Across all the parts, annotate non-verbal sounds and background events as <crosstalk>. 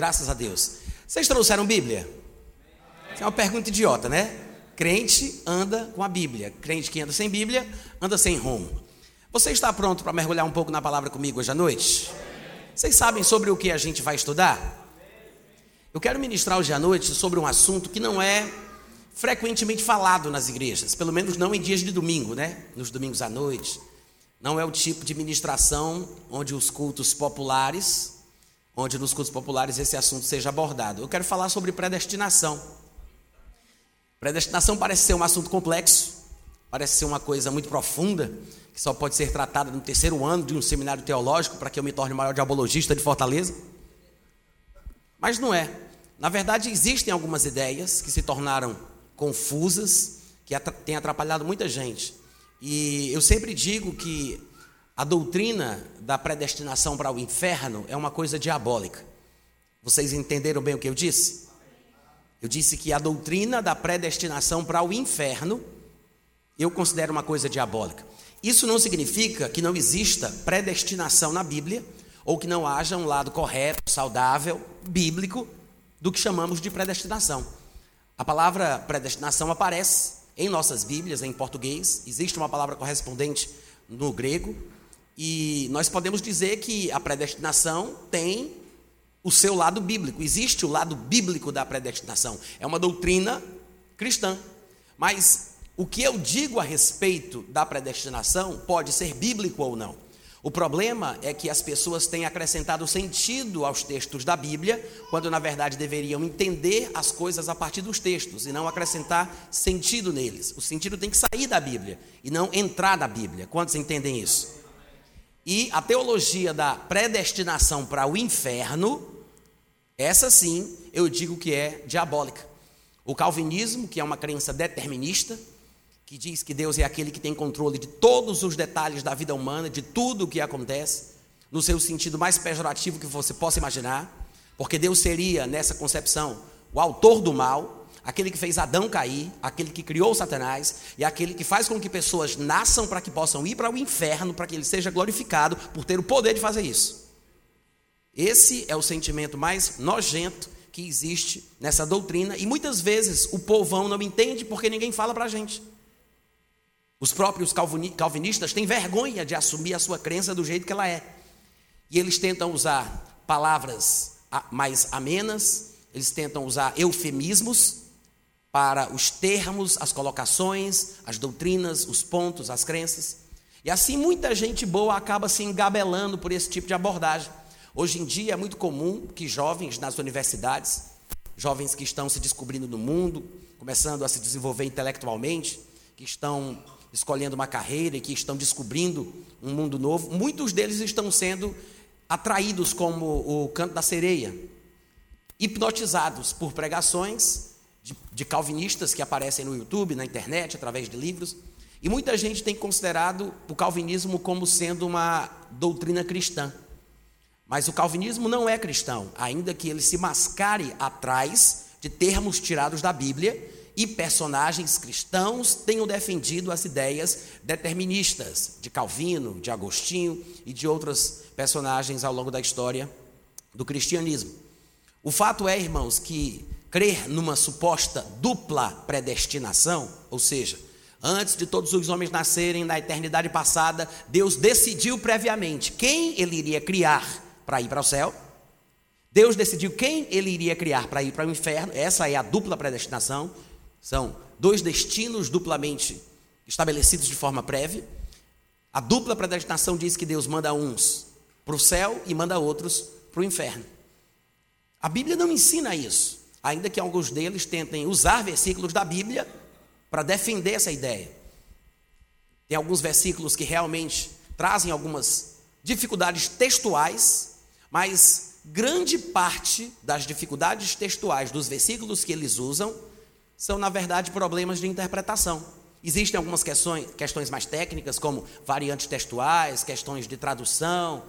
graças a Deus. Vocês trouxeram Bíblia? Isso é uma pergunta idiota, né? Crente anda com a Bíblia. Crente que anda sem Bíblia, anda sem rumo. Você está pronto para mergulhar um pouco na palavra comigo hoje à noite? Vocês sabem sobre o que a gente vai estudar? Eu quero ministrar hoje à noite sobre um assunto que não é frequentemente falado nas igrejas, pelo menos não em dias de domingo, né? Nos domingos à noite. Não é o tipo de ministração onde os cultos populares, onde nos cultos populares esse assunto seja abordado. Eu quero falar sobre predestinação. Predestinação parece ser um assunto complexo, parece ser uma coisa muito profunda, que só pode ser tratada no terceiro ano de um seminário teológico para que eu me torne maior diabologista de Fortaleza. Mas não é. Na verdade, existem algumas ideias que se tornaram confusas, que têm atrapalhado muita gente. E eu sempre digo que a doutrina da predestinação para o inferno é uma coisa diabólica. Vocês entenderam bem o que eu disse? Eu disse que a doutrina da predestinação para o inferno eu considero uma coisa diabólica. Isso não significa que não exista predestinação na Bíblia ou que não haja um lado correto, saudável, bíblico do que chamamos de predestinação. A palavra predestinação aparece em nossas Bíblias, em português, existe uma palavra correspondente no grego, e nós podemos dizer que a predestinação tem o seu lado bíblico, existe o lado bíblico da predestinação, é uma doutrina cristã. Mas o que eu digo a respeito da predestinação pode ser bíblico ou não. O problema é que as pessoas têm acrescentado sentido aos textos da Bíblia, quando na verdade deveriam entender as coisas a partir dos textos e não acrescentar sentido neles. O sentido tem que sair da Bíblia e não entrar na Bíblia. Quantos entendem isso? E a teologia da predestinação para o inferno, essa sim, eu digo que é diabólica. O calvinismo, que é uma crença determinista, que diz que Deus é aquele que tem controle de todos os detalhes da vida humana, de tudo o que acontece, no seu sentido mais pejorativo que você possa imaginar, porque Deus seria, nessa concepção, o autor do mal, aquele que fez Adão cair, aquele que criou Satanás e aquele que faz com que pessoas nasçam para que possam ir para o inferno, para que ele seja glorificado por ter o poder de fazer isso. Esse é o sentimento mais nojento que existe nessa doutrina e muitas vezes o povão não entende porque ninguém fala para a gente. Os próprios calvinistas têm vergonha de assumir a sua crença do jeito que ela é. E eles tentam usar palavras mais amenas, eles tentam usar eufemismos para os termos, as colocações, as doutrinas, os pontos, as crenças. E assim muita gente boa acaba se engabelando por esse tipo de abordagem. Hoje em dia é muito comum que jovens nas universidades, jovens que estão se descobrindo no mundo, começando a se desenvolver intelectualmente, que estão escolhendo uma carreira e que estão descobrindo um mundo novo, muitos deles estão sendo atraídos como o canto da sereia, hipnotizados por pregações de, de calvinistas que aparecem no YouTube, na internet, através de livros. E muita gente tem considerado o calvinismo como sendo uma doutrina cristã. Mas o calvinismo não é cristão, ainda que ele se mascare atrás de termos tirados da Bíblia e personagens cristãos tenham defendido as ideias deterministas de Calvino, de Agostinho e de outros personagens ao longo da história do cristianismo. O fato é, irmãos, que crer numa suposta dupla predestinação, ou seja, antes de todos os homens nascerem na eternidade passada, Deus decidiu previamente quem ele iria criar para ir para o céu. Deus decidiu quem ele iria criar para ir para o inferno. Essa é a dupla predestinação. São dois destinos duplamente estabelecidos de forma prévia. A dupla predestinação diz que Deus manda uns para o céu e manda outros para o inferno. A Bíblia não ensina isso, ainda que alguns deles tentem usar versículos da Bíblia para defender essa ideia. Tem alguns versículos que realmente trazem algumas dificuldades textuais, mas grande parte das dificuldades textuais dos versículos que eles usam são, na verdade, problemas de interpretação. Existem algumas questões, questões mais técnicas, como variantes textuais, questões de tradução,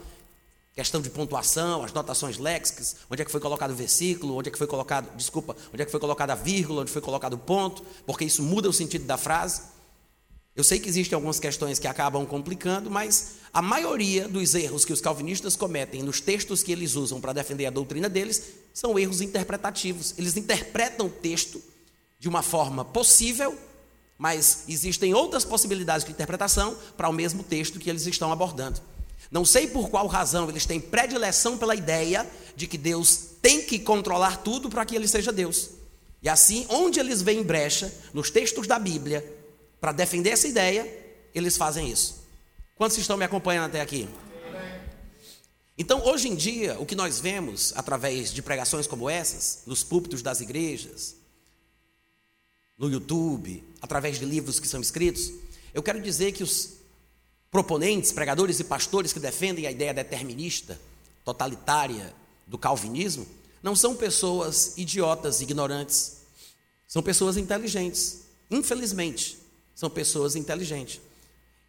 questão de pontuação, as notações léxicas, onde é que foi colocado o versículo, onde é que foi colocado, desculpa, onde é que foi colocada a vírgula, onde foi colocado o ponto, porque isso muda o sentido da frase. Eu sei que existem algumas questões que acabam complicando, mas a maioria dos erros que os calvinistas cometem nos textos que eles usam para defender a doutrina deles são erros interpretativos. Eles interpretam o texto de uma forma possível, mas existem outras possibilidades de interpretação para o mesmo texto que eles estão abordando. Não sei por qual razão eles têm predileção pela ideia de que Deus tem que controlar tudo para que ele seja Deus. E assim, onde eles veem brecha nos textos da Bíblia para defender essa ideia, eles fazem isso. Quantos estão me acompanhando até aqui? Então, hoje em dia, o que nós vemos através de pregações como essas, nos púlpitos das igrejas, no YouTube, através de livros que são escritos, eu quero dizer que os proponentes, pregadores e pastores que defendem a ideia determinista, totalitária do calvinismo, não são pessoas idiotas, ignorantes. São pessoas inteligentes. Infelizmente, são pessoas inteligentes.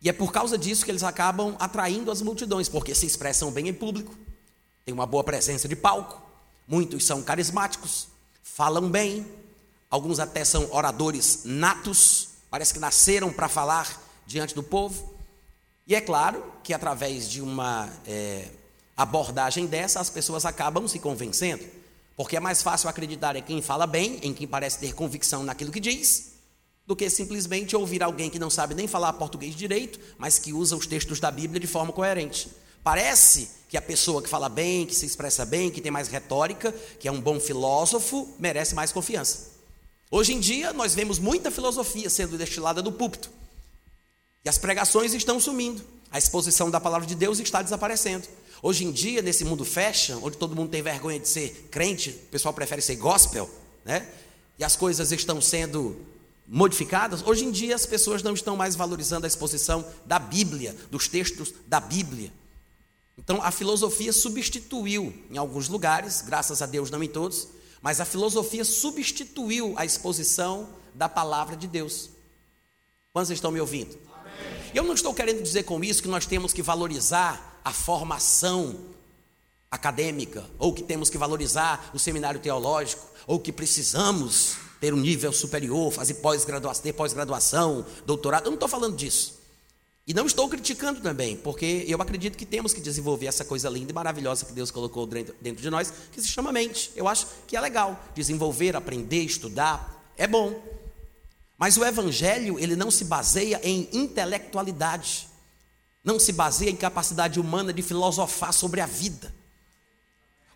E é por causa disso que eles acabam atraindo as multidões, porque se expressam bem em público, têm uma boa presença de palco, muitos são carismáticos, falam bem, alguns até são oradores natos, parece que nasceram para falar diante do povo. E é claro que através de uma é, abordagem dessa, as pessoas acabam se convencendo, porque é mais fácil acreditar em quem fala bem, em quem parece ter convicção naquilo que diz, do que simplesmente ouvir alguém que não sabe nem falar português direito, mas que usa os textos da Bíblia de forma coerente. Parece que a pessoa que fala bem, que se expressa bem, que tem mais retórica, que é um bom filósofo, merece mais confiança. Hoje em dia, nós vemos muita filosofia sendo destilada do púlpito. E as pregações estão sumindo. A exposição da palavra de Deus está desaparecendo. Hoje em dia, nesse mundo fashion, onde todo mundo tem vergonha de ser crente, o pessoal prefere ser gospel, né? E as coisas estão sendo modificadas, hoje em dia as pessoas não estão mais valorizando a exposição da Bíblia, dos textos da Bíblia. Então a filosofia substituiu, em alguns lugares, graças a Deus não em todos, mas a filosofia substituiu a exposição da palavra de Deus. Quantos estão me ouvindo? Eu não estou querendo dizer com isso que nós temos que valorizar a formação acadêmica, ou que temos que valorizar o seminário teológico, ou que precisamos ter um nível superior, fazer pós-graduação, ter pós-graduação, doutorado. Eu não estou falando disso. E não estou criticando também, porque eu acredito que temos que desenvolver essa coisa linda e maravilhosa que Deus colocou dentro de nós, que se chama mente. Eu acho que é legal desenvolver, aprender, estudar, é bom. Mas o evangelho, ele não se baseia em intelectualidade. Não se baseia em capacidade humana de filosofar sobre a vida.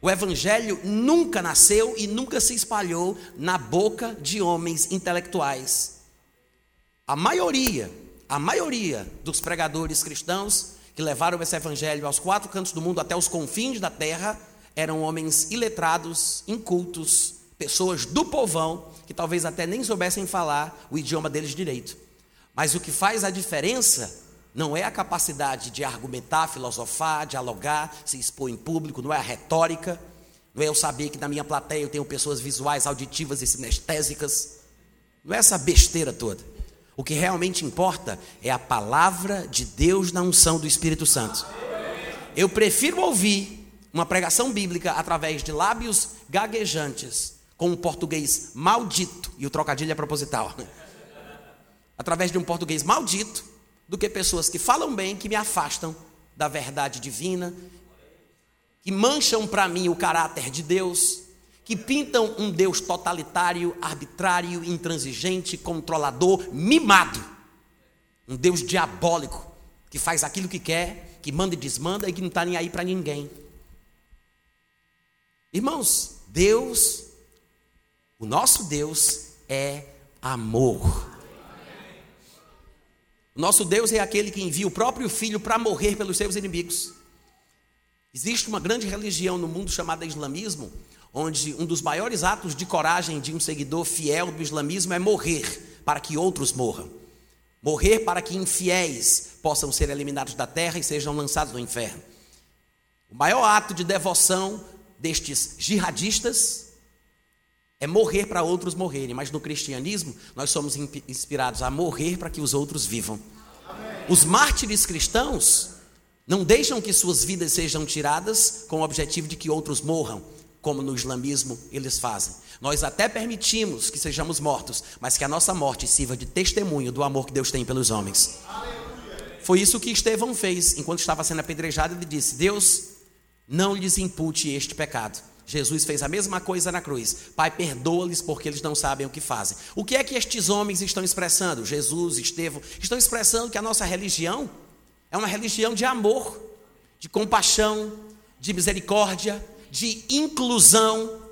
O evangelho nunca nasceu e nunca se espalhou na boca de homens intelectuais. A maioria, a maioria dos pregadores cristãos que levaram esse evangelho aos quatro cantos do mundo, até os confins da terra, eram homens iletrados, incultos, pessoas do povão, que talvez até nem soubessem falar o idioma deles direito. Mas o que faz a diferença não é a capacidade de argumentar, filosofar, dialogar, se expor em público, não é a retórica, não é eu saber que na minha plateia eu tenho pessoas visuais, auditivas e sinestésicas. Não é essa besteira toda. O que realmente importa é a palavra de Deus na unção do Espírito Santo. Eu prefiro ouvir uma pregação bíblica através de lábios gaguejantes, com um português maldito, e o trocadilho é proposital, <laughs> através de um português maldito, do que pessoas que falam bem, que me afastam da verdade divina, que mancham para mim o caráter de Deus, que pintam um Deus totalitário, arbitrário, intransigente, controlador, mimado. Um Deus diabólico, que faz aquilo que quer, que manda e desmanda e que não está nem aí para ninguém. Irmãos, Deus, o nosso Deus é amor. O nosso Deus é aquele que envia o próprio Filho para morrer pelos seus inimigos. Existe uma grande religião no mundo chamada islamismo, onde um dos maiores atos de coragem de um seguidor fiel do islamismo é morrer para que outros morram. Morrer para que infiéis possam ser eliminados da terra e sejam lançados no inferno. O maior ato de devoção destes jihadistas é morrer para outros morrerem, mas no cristianismo nós somos inspirados a morrer para que os outros vivam. Os mártires cristãos não deixam que suas vidas sejam tiradas com o objetivo de que outros morram. como no islamismo eles fazem. Nós até permitimos que sejamos mortos, mas que a nossa morte sirva de testemunho do amor que Deus tem pelos homens. Foi isso que Estevão fez enquanto estava sendo apedrejado. Ele disse: Deus, não lhes impute este pecado. Jesus fez a mesma coisa na cruz. Pai, perdoa-lhes porque eles não sabem o que fazem. O que é que estes homens estão expressando? Jesus, Estevão, estão expressando que a nossa religião é uma religião de amor, de compaixão, de misericórdia, de inclusão.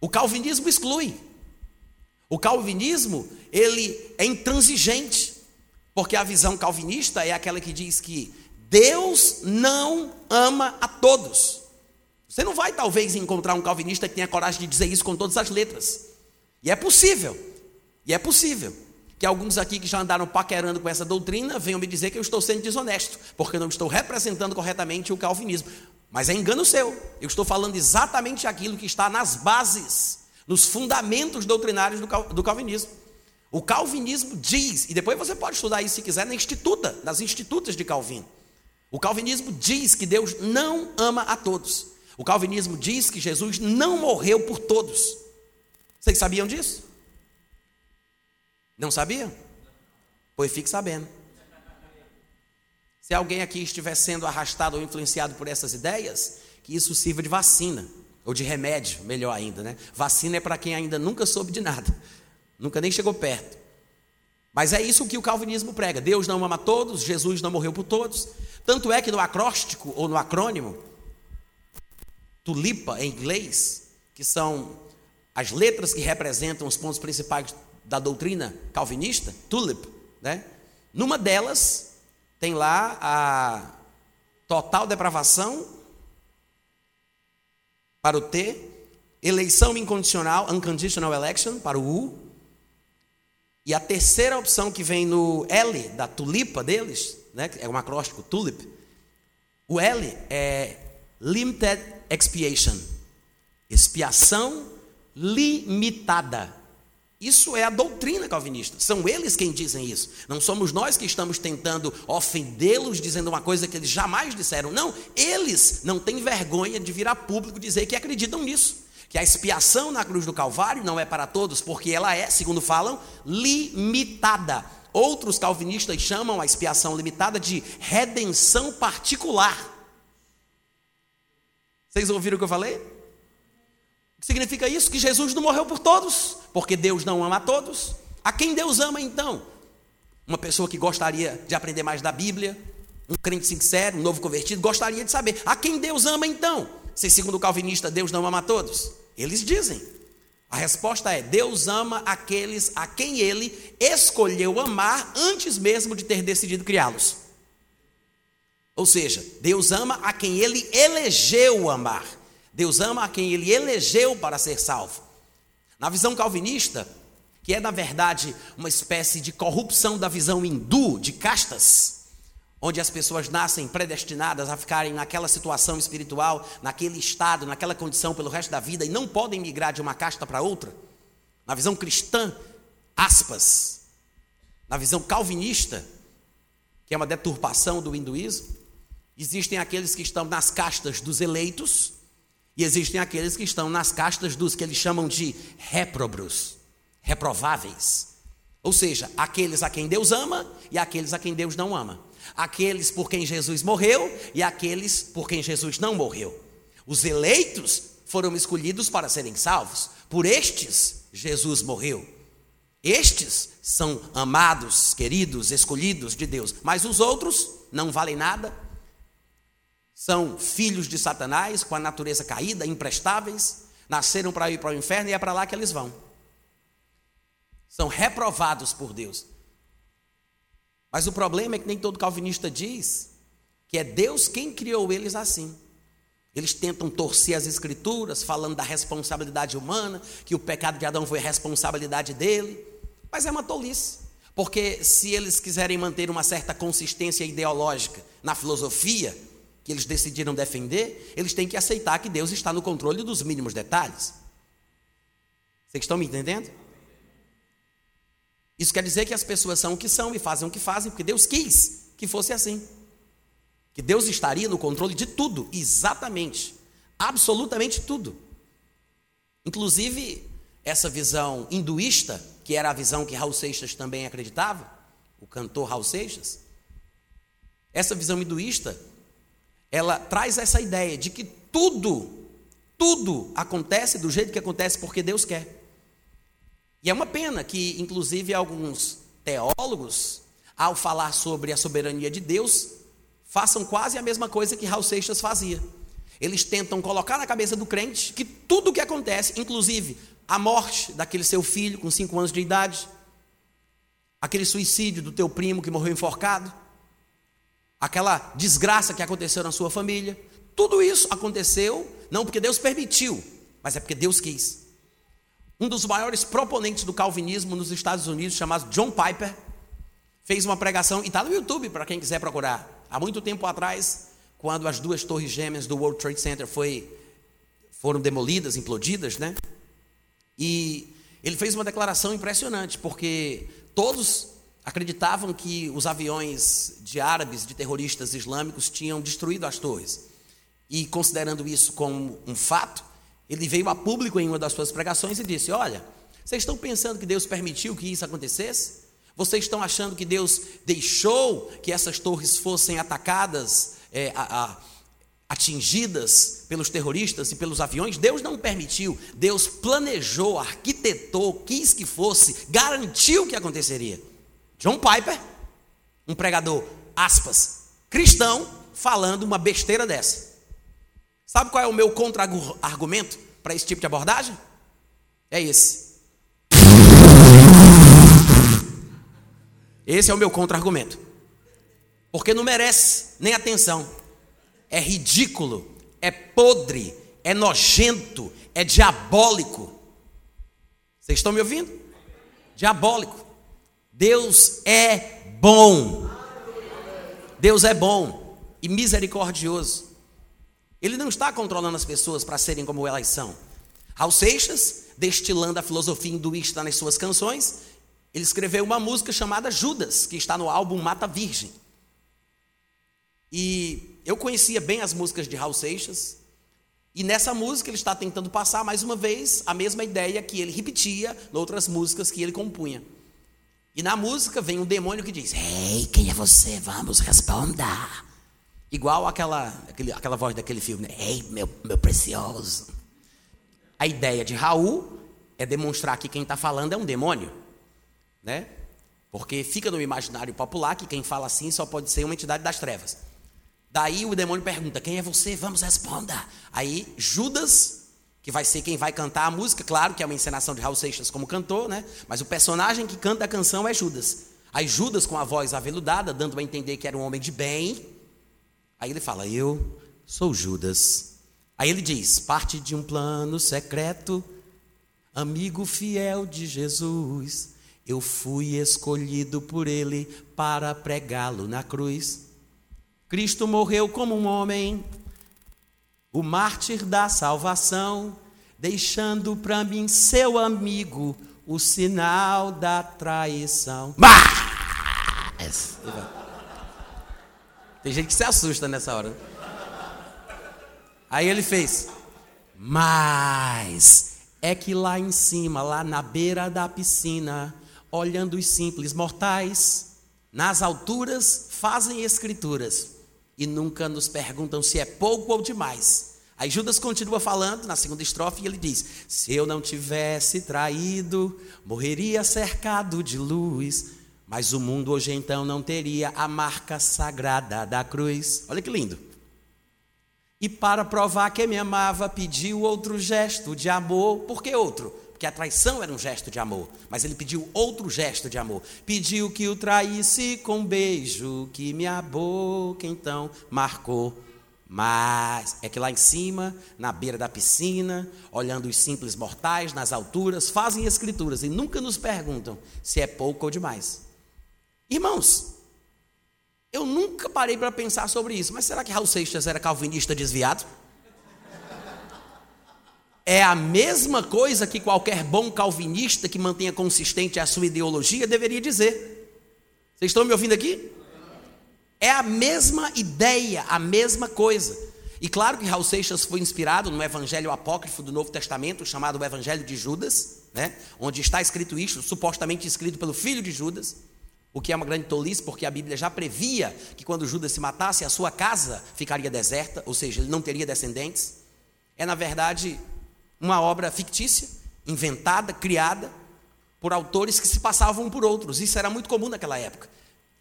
O calvinismo exclui. O calvinismo, ele é intransigente, porque a visão calvinista é aquela que diz que Deus não ama a todos. Você não vai talvez encontrar um calvinista que tenha coragem de dizer isso com todas as letras. E é possível. E é possível que alguns aqui que já andaram paquerando com essa doutrina venham me dizer que eu estou sendo desonesto, porque não estou representando corretamente o calvinismo. Mas é engano seu. Eu estou falando exatamente aquilo que está nas bases, nos fundamentos doutrinários do calvinismo. O calvinismo diz, e depois você pode estudar isso se quiser na instituta, nas institutas de Calvino. O calvinismo diz que Deus não ama a todos. O calvinismo diz que Jesus não morreu por todos. Vocês sabiam disso? Não sabiam? Pois fique sabendo. Se alguém aqui estiver sendo arrastado ou influenciado por essas ideias, que isso sirva de vacina, ou de remédio, melhor ainda, né? Vacina é para quem ainda nunca soube de nada, <laughs> nunca nem chegou perto. Mas é isso que o calvinismo prega: Deus não ama todos, Jesus não morreu por todos. Tanto é que no acróstico ou no acrônimo, tulipa em inglês, que são as letras que representam os pontos principais da doutrina calvinista, tulip, né? Numa delas tem lá a total depravação para o T, eleição incondicional, unconditional election para o U, e a terceira opção que vem no L da tulipa deles, né, é um acróstico tulip, o L é limited expiation, expiação limitada. Isso é a doutrina calvinista. São eles quem dizem isso. Não somos nós que estamos tentando ofendê-los dizendo uma coisa que eles jamais disseram. Não, eles não têm vergonha de vir a público dizer que acreditam nisso. Que a expiação na cruz do Calvário não é para todos, porque ela é, segundo falam, limitada. Outros calvinistas chamam a expiação limitada de redenção particular. Vocês ouviram o que eu falei? Significa isso que Jesus não morreu por todos, porque Deus não ama a todos. A quem Deus ama então? Uma pessoa que gostaria de aprender mais da Bíblia, um crente sincero, um novo convertido, gostaria de saber a quem Deus ama então? Se segundo o calvinista Deus não ama a todos? Eles dizem. A resposta é: Deus ama aqueles a quem ele escolheu amar antes mesmo de ter decidido criá-los. Ou seja, Deus ama a quem ele elegeu amar. Deus ama a quem ele elegeu para ser salvo. Na visão calvinista, que é na verdade uma espécie de corrupção da visão hindu de castas, onde as pessoas nascem predestinadas a ficarem naquela situação espiritual, naquele estado, naquela condição pelo resto da vida e não podem migrar de uma casta para outra. Na visão cristã, aspas, na visão calvinista, que é uma deturpação do hinduísmo, existem aqueles que estão nas castas dos eleitos e existem aqueles que estão nas castas dos que eles chamam de réprobros, reprováveis. Ou seja, aqueles a quem Deus ama e aqueles a quem Deus não ama. Aqueles por quem Jesus morreu e aqueles por quem Jesus não morreu. Os eleitos foram escolhidos para serem salvos. Por estes, Jesus morreu. Estes são amados, queridos, escolhidos de Deus. Mas os outros não valem nada, são filhos de Satanás, com a natureza caída, imprestáveis, nasceram para ir para o inferno e é para lá que eles vão. São reprovados por Deus. Mas o problema é que nem todo calvinista diz que é Deus quem criou eles assim. Eles tentam torcer as escrituras, falando da responsabilidade humana, que o pecado de Adão foi responsabilidade dele. Mas é uma tolice. Porque se eles quiserem manter uma certa consistência ideológica na filosofia, que eles decidiram defender, eles têm que aceitar que Deus está no controle dos mínimos detalhes. Vocês estão me entendendo? Isso quer dizer que as pessoas são o que são e fazem o que fazem, porque Deus quis que fosse assim. Que Deus estaria no controle de tudo, exatamente. Absolutamente tudo. Inclusive, essa visão hinduísta, que era a visão que Raul Seixas também acreditava, o cantor Raul Seixas, essa visão hinduísta, ela traz essa ideia de que tudo, tudo acontece do jeito que acontece porque Deus quer. E é uma pena que, inclusive, alguns teólogos, ao falar sobre a soberania de Deus, façam quase a mesma coisa que Raul Seixas fazia. Eles tentam colocar na cabeça do crente que tudo o que acontece, inclusive a morte daquele seu filho com cinco anos de idade, aquele suicídio do teu primo que morreu enforcado, aquela desgraça que aconteceu na sua família, tudo isso aconteceu não porque Deus permitiu, mas é porque Deus quis. Um dos maiores proponentes do calvinismo nos Estados Unidos, chamado John Piper, fez uma pregação, e está no YouTube para quem quiser procurar. Há muito tempo atrás, quando as duas torres gêmeas do World Trade Center foi, foram demolidas, implodidas, né? E ele fez uma declaração impressionante, porque todos acreditavam que os aviões de árabes, de terroristas islâmicos, tinham destruído as torres. E considerando isso como um fato, ele veio a público em uma das suas pregações e disse: Olha, vocês estão pensando que Deus permitiu que isso acontecesse? Vocês estão achando que Deus deixou que essas torres fossem atacadas, é, a, a, atingidas pelos terroristas e pelos aviões? Deus não permitiu. Deus planejou, arquitetou, quis que fosse, garantiu que aconteceria. John Piper, um pregador, aspas, cristão, falando uma besteira dessa. Sabe qual é o meu contra-argumento para esse tipo de abordagem? É esse. Esse é o meu contra-argumento. Porque não merece nem atenção. É ridículo, é podre, é nojento, é diabólico. Vocês estão me ouvindo? Diabólico. Deus é bom. Deus é bom e misericordioso. Ele não está controlando as pessoas para serem como elas são. Raul Seixas, destilando a filosofia hinduísta nas suas canções, ele escreveu uma música chamada Judas, que está no álbum Mata Virgem. E eu conhecia bem as músicas de Raul Seixas, e nessa música ele está tentando passar mais uma vez a mesma ideia que ele repetia em outras músicas que ele compunha. E na música vem um demônio que diz: Ei, quem é você? Vamos, responda. Igual aquela, aquele, aquela voz daquele filme, né? Ei, meu, meu precioso. A ideia de Raul é demonstrar que quem está falando é um demônio, né? Porque fica no imaginário popular que quem fala assim só pode ser uma entidade das trevas. Daí o demônio pergunta: Quem é você? Vamos, responda. Aí Judas, que vai ser quem vai cantar a música, claro que é uma encenação de Raul Seixas como cantor, né? Mas o personagem que canta a canção é Judas. Aí Judas, com a voz aveludada, dando a entender que era um homem de bem, Aí ele fala: Eu sou Judas. Aí ele diz: parte de um plano secreto, amigo fiel de Jesus. Eu fui escolhido por ele para pregá-lo na cruz. Cristo morreu como um homem, o mártir da salvação, deixando para mim, seu amigo, o sinal da traição. Mas! Tem gente que se assusta nessa hora. Aí ele fez, mas é que lá em cima, lá na beira da piscina, olhando os simples mortais, nas alturas fazem escrituras e nunca nos perguntam se é pouco ou demais. Aí Judas continua falando na segunda estrofe e ele diz: Se eu não tivesse traído, morreria cercado de luz. Mas o mundo hoje então não teria a marca sagrada da cruz. Olha que lindo. E para provar que me amava, pediu outro gesto de amor. Por que outro? Porque a traição era um gesto de amor. Mas ele pediu outro gesto de amor. Pediu que o traísse com um beijo, que minha boca então marcou. Mas é que lá em cima, na beira da piscina, olhando os simples mortais nas alturas, fazem escrituras e nunca nos perguntam se é pouco ou demais. Irmãos, eu nunca parei para pensar sobre isso, mas será que Raul Seixas era calvinista desviado? É a mesma coisa que qualquer bom calvinista que mantenha consistente a sua ideologia deveria dizer. Vocês estão me ouvindo aqui? É a mesma ideia, a mesma coisa. E claro que Raul Seixas foi inspirado no evangelho apócrifo do Novo Testamento, chamado Evangelho de Judas, né? onde está escrito isso, supostamente escrito pelo filho de Judas, o que é uma grande tolice, porque a Bíblia já previa que quando Judas se matasse, a sua casa ficaria deserta, ou seja, ele não teria descendentes. É, na verdade, uma obra fictícia, inventada, criada por autores que se passavam por outros. Isso era muito comum naquela época.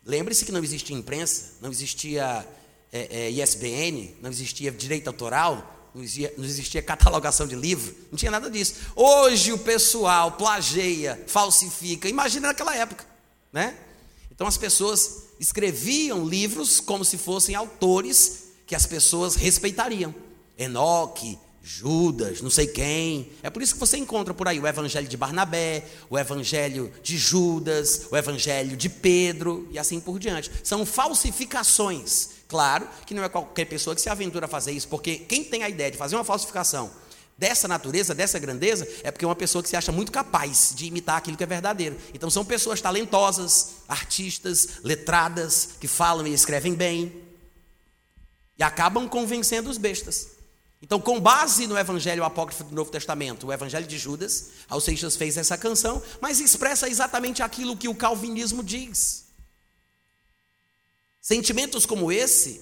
Lembre-se que não existia imprensa, não existia é, é, ISBN, não existia direito autoral, não existia, não existia catalogação de livro, não tinha nada disso. Hoje o pessoal plageia, falsifica. Imagina naquela época, né? Então as pessoas escreviam livros como se fossem autores que as pessoas respeitariam. Enoque, Judas, não sei quem. É por isso que você encontra por aí o evangelho de Barnabé, o evangelho de Judas, o evangelho de Pedro e assim por diante. São falsificações. Claro que não é qualquer pessoa que se aventura a fazer isso, porque quem tem a ideia de fazer uma falsificação dessa natureza, dessa grandeza, é porque é uma pessoa que se acha muito capaz de imitar aquilo que é verdadeiro. Então são pessoas talentosas, artistas, letradas, que falam e escrevem bem e acabam convencendo os bestas. Então, com base no Evangelho Apócrifo do Novo Testamento, o Evangelho de Judas, Alceixas fez essa canção, mas expressa exatamente aquilo que o calvinismo diz. Sentimentos como esse,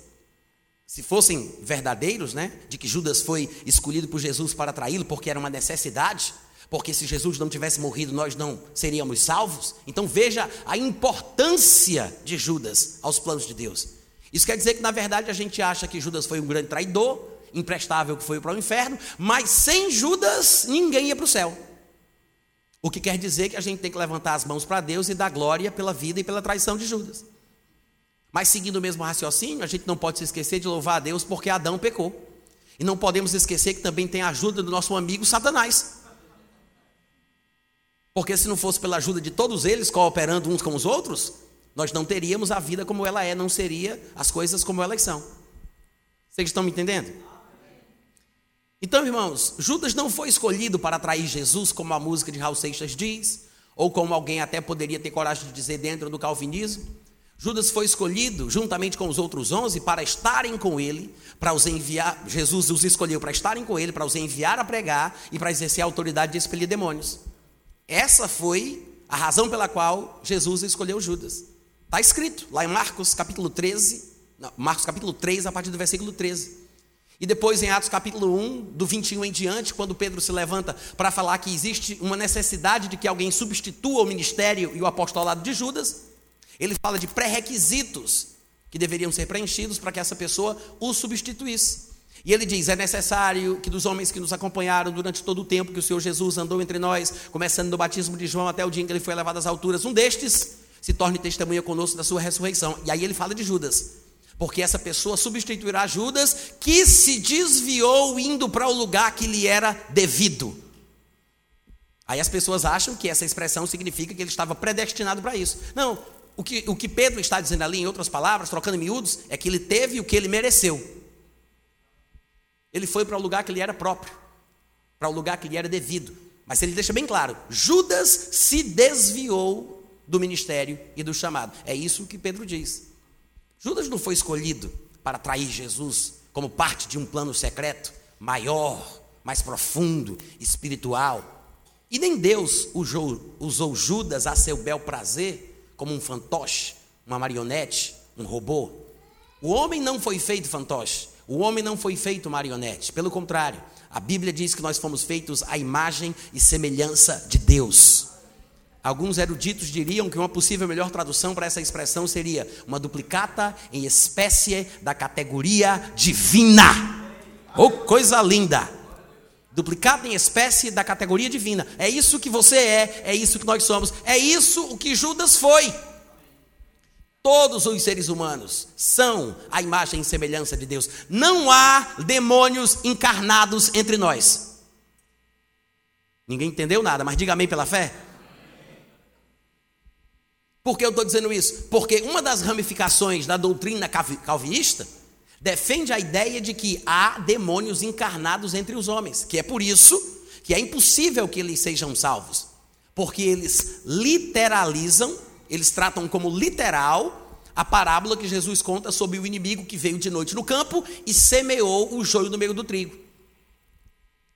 se fossem verdadeiros, né, de que Judas foi escolhido por Jesus para traí-lo porque era uma necessidade, porque se Jesus não tivesse morrido nós não seríamos salvos. Então veja a importância de Judas aos planos de Deus. Isso quer dizer que na verdade a gente acha que Judas foi um grande traidor, imprestável que foi para o inferno, mas sem Judas ninguém ia para o céu. O que quer dizer que a gente tem que levantar as mãos para Deus e dar glória pela vida e pela traição de Judas. Mas seguindo o mesmo raciocínio, a gente não pode se esquecer de louvar a Deus porque Adão pecou. E não podemos esquecer que também tem a ajuda do nosso amigo Satanás. Porque se não fosse pela ajuda de todos eles cooperando uns com os outros, nós não teríamos a vida como ela é, não seria as coisas como elas são. Vocês estão me entendendo? Então, irmãos, Judas não foi escolhido para atrair Jesus, como a música de Raul Seixas diz, ou como alguém até poderia ter coragem de dizer dentro do calvinismo. Judas foi escolhido juntamente com os outros onze para estarem com ele, para os enviar. Jesus os escolheu para estarem com ele, para os enviar a pregar e para exercer a autoridade de expelir demônios. Essa foi a razão pela qual Jesus escolheu Judas. Está escrito lá em Marcos capítulo 13, não, Marcos capítulo 3, a partir do versículo 13. E depois em Atos capítulo 1, do 21 em diante, quando Pedro se levanta para falar que existe uma necessidade de que alguém substitua o ministério e o apostolado de Judas, ele fala de pré-requisitos que deveriam ser preenchidos para que essa pessoa o substituísse. E ele diz: é necessário que dos homens que nos acompanharam durante todo o tempo que o Senhor Jesus andou entre nós, começando no batismo de João até o dia em que ele foi levado às alturas, um destes se torne testemunha conosco da sua ressurreição. E aí ele fala de Judas. Porque essa pessoa substituirá Judas, que se desviou indo para o lugar que lhe era devido. Aí as pessoas acham que essa expressão significa que ele estava predestinado para isso. Não, o que, o que Pedro está dizendo ali, em outras palavras, trocando miúdos, é que ele teve o que ele mereceu. Ele foi para o lugar que lhe era próprio, para o lugar que lhe era devido. Mas ele deixa bem claro: Judas se desviou do ministério e do chamado. É isso que Pedro diz. Judas não foi escolhido para trair Jesus como parte de um plano secreto, maior, mais profundo, espiritual. E nem Deus usou, usou Judas a seu bel prazer, como um fantoche, uma marionete, um robô. O homem não foi feito fantoche, o homem não foi feito marionete. Pelo contrário, a Bíblia diz que nós fomos feitos à imagem e semelhança de Deus. Alguns eruditos diriam que uma possível melhor tradução para essa expressão seria uma duplicata em espécie da categoria divina. Oh, coisa linda! Duplicata em espécie da categoria divina. É isso que você é, é isso que nós somos, é isso o que Judas foi. Todos os seres humanos são a imagem e semelhança de Deus. Não há demônios encarnados entre nós. Ninguém entendeu nada, mas diga amém pela fé. Por que eu estou dizendo isso? Porque uma das ramificações da doutrina calvinista defende a ideia de que há demônios encarnados entre os homens, que é por isso que é impossível que eles sejam salvos, porque eles literalizam, eles tratam como literal a parábola que Jesus conta sobre o inimigo que veio de noite no campo e semeou o joio no meio do trigo.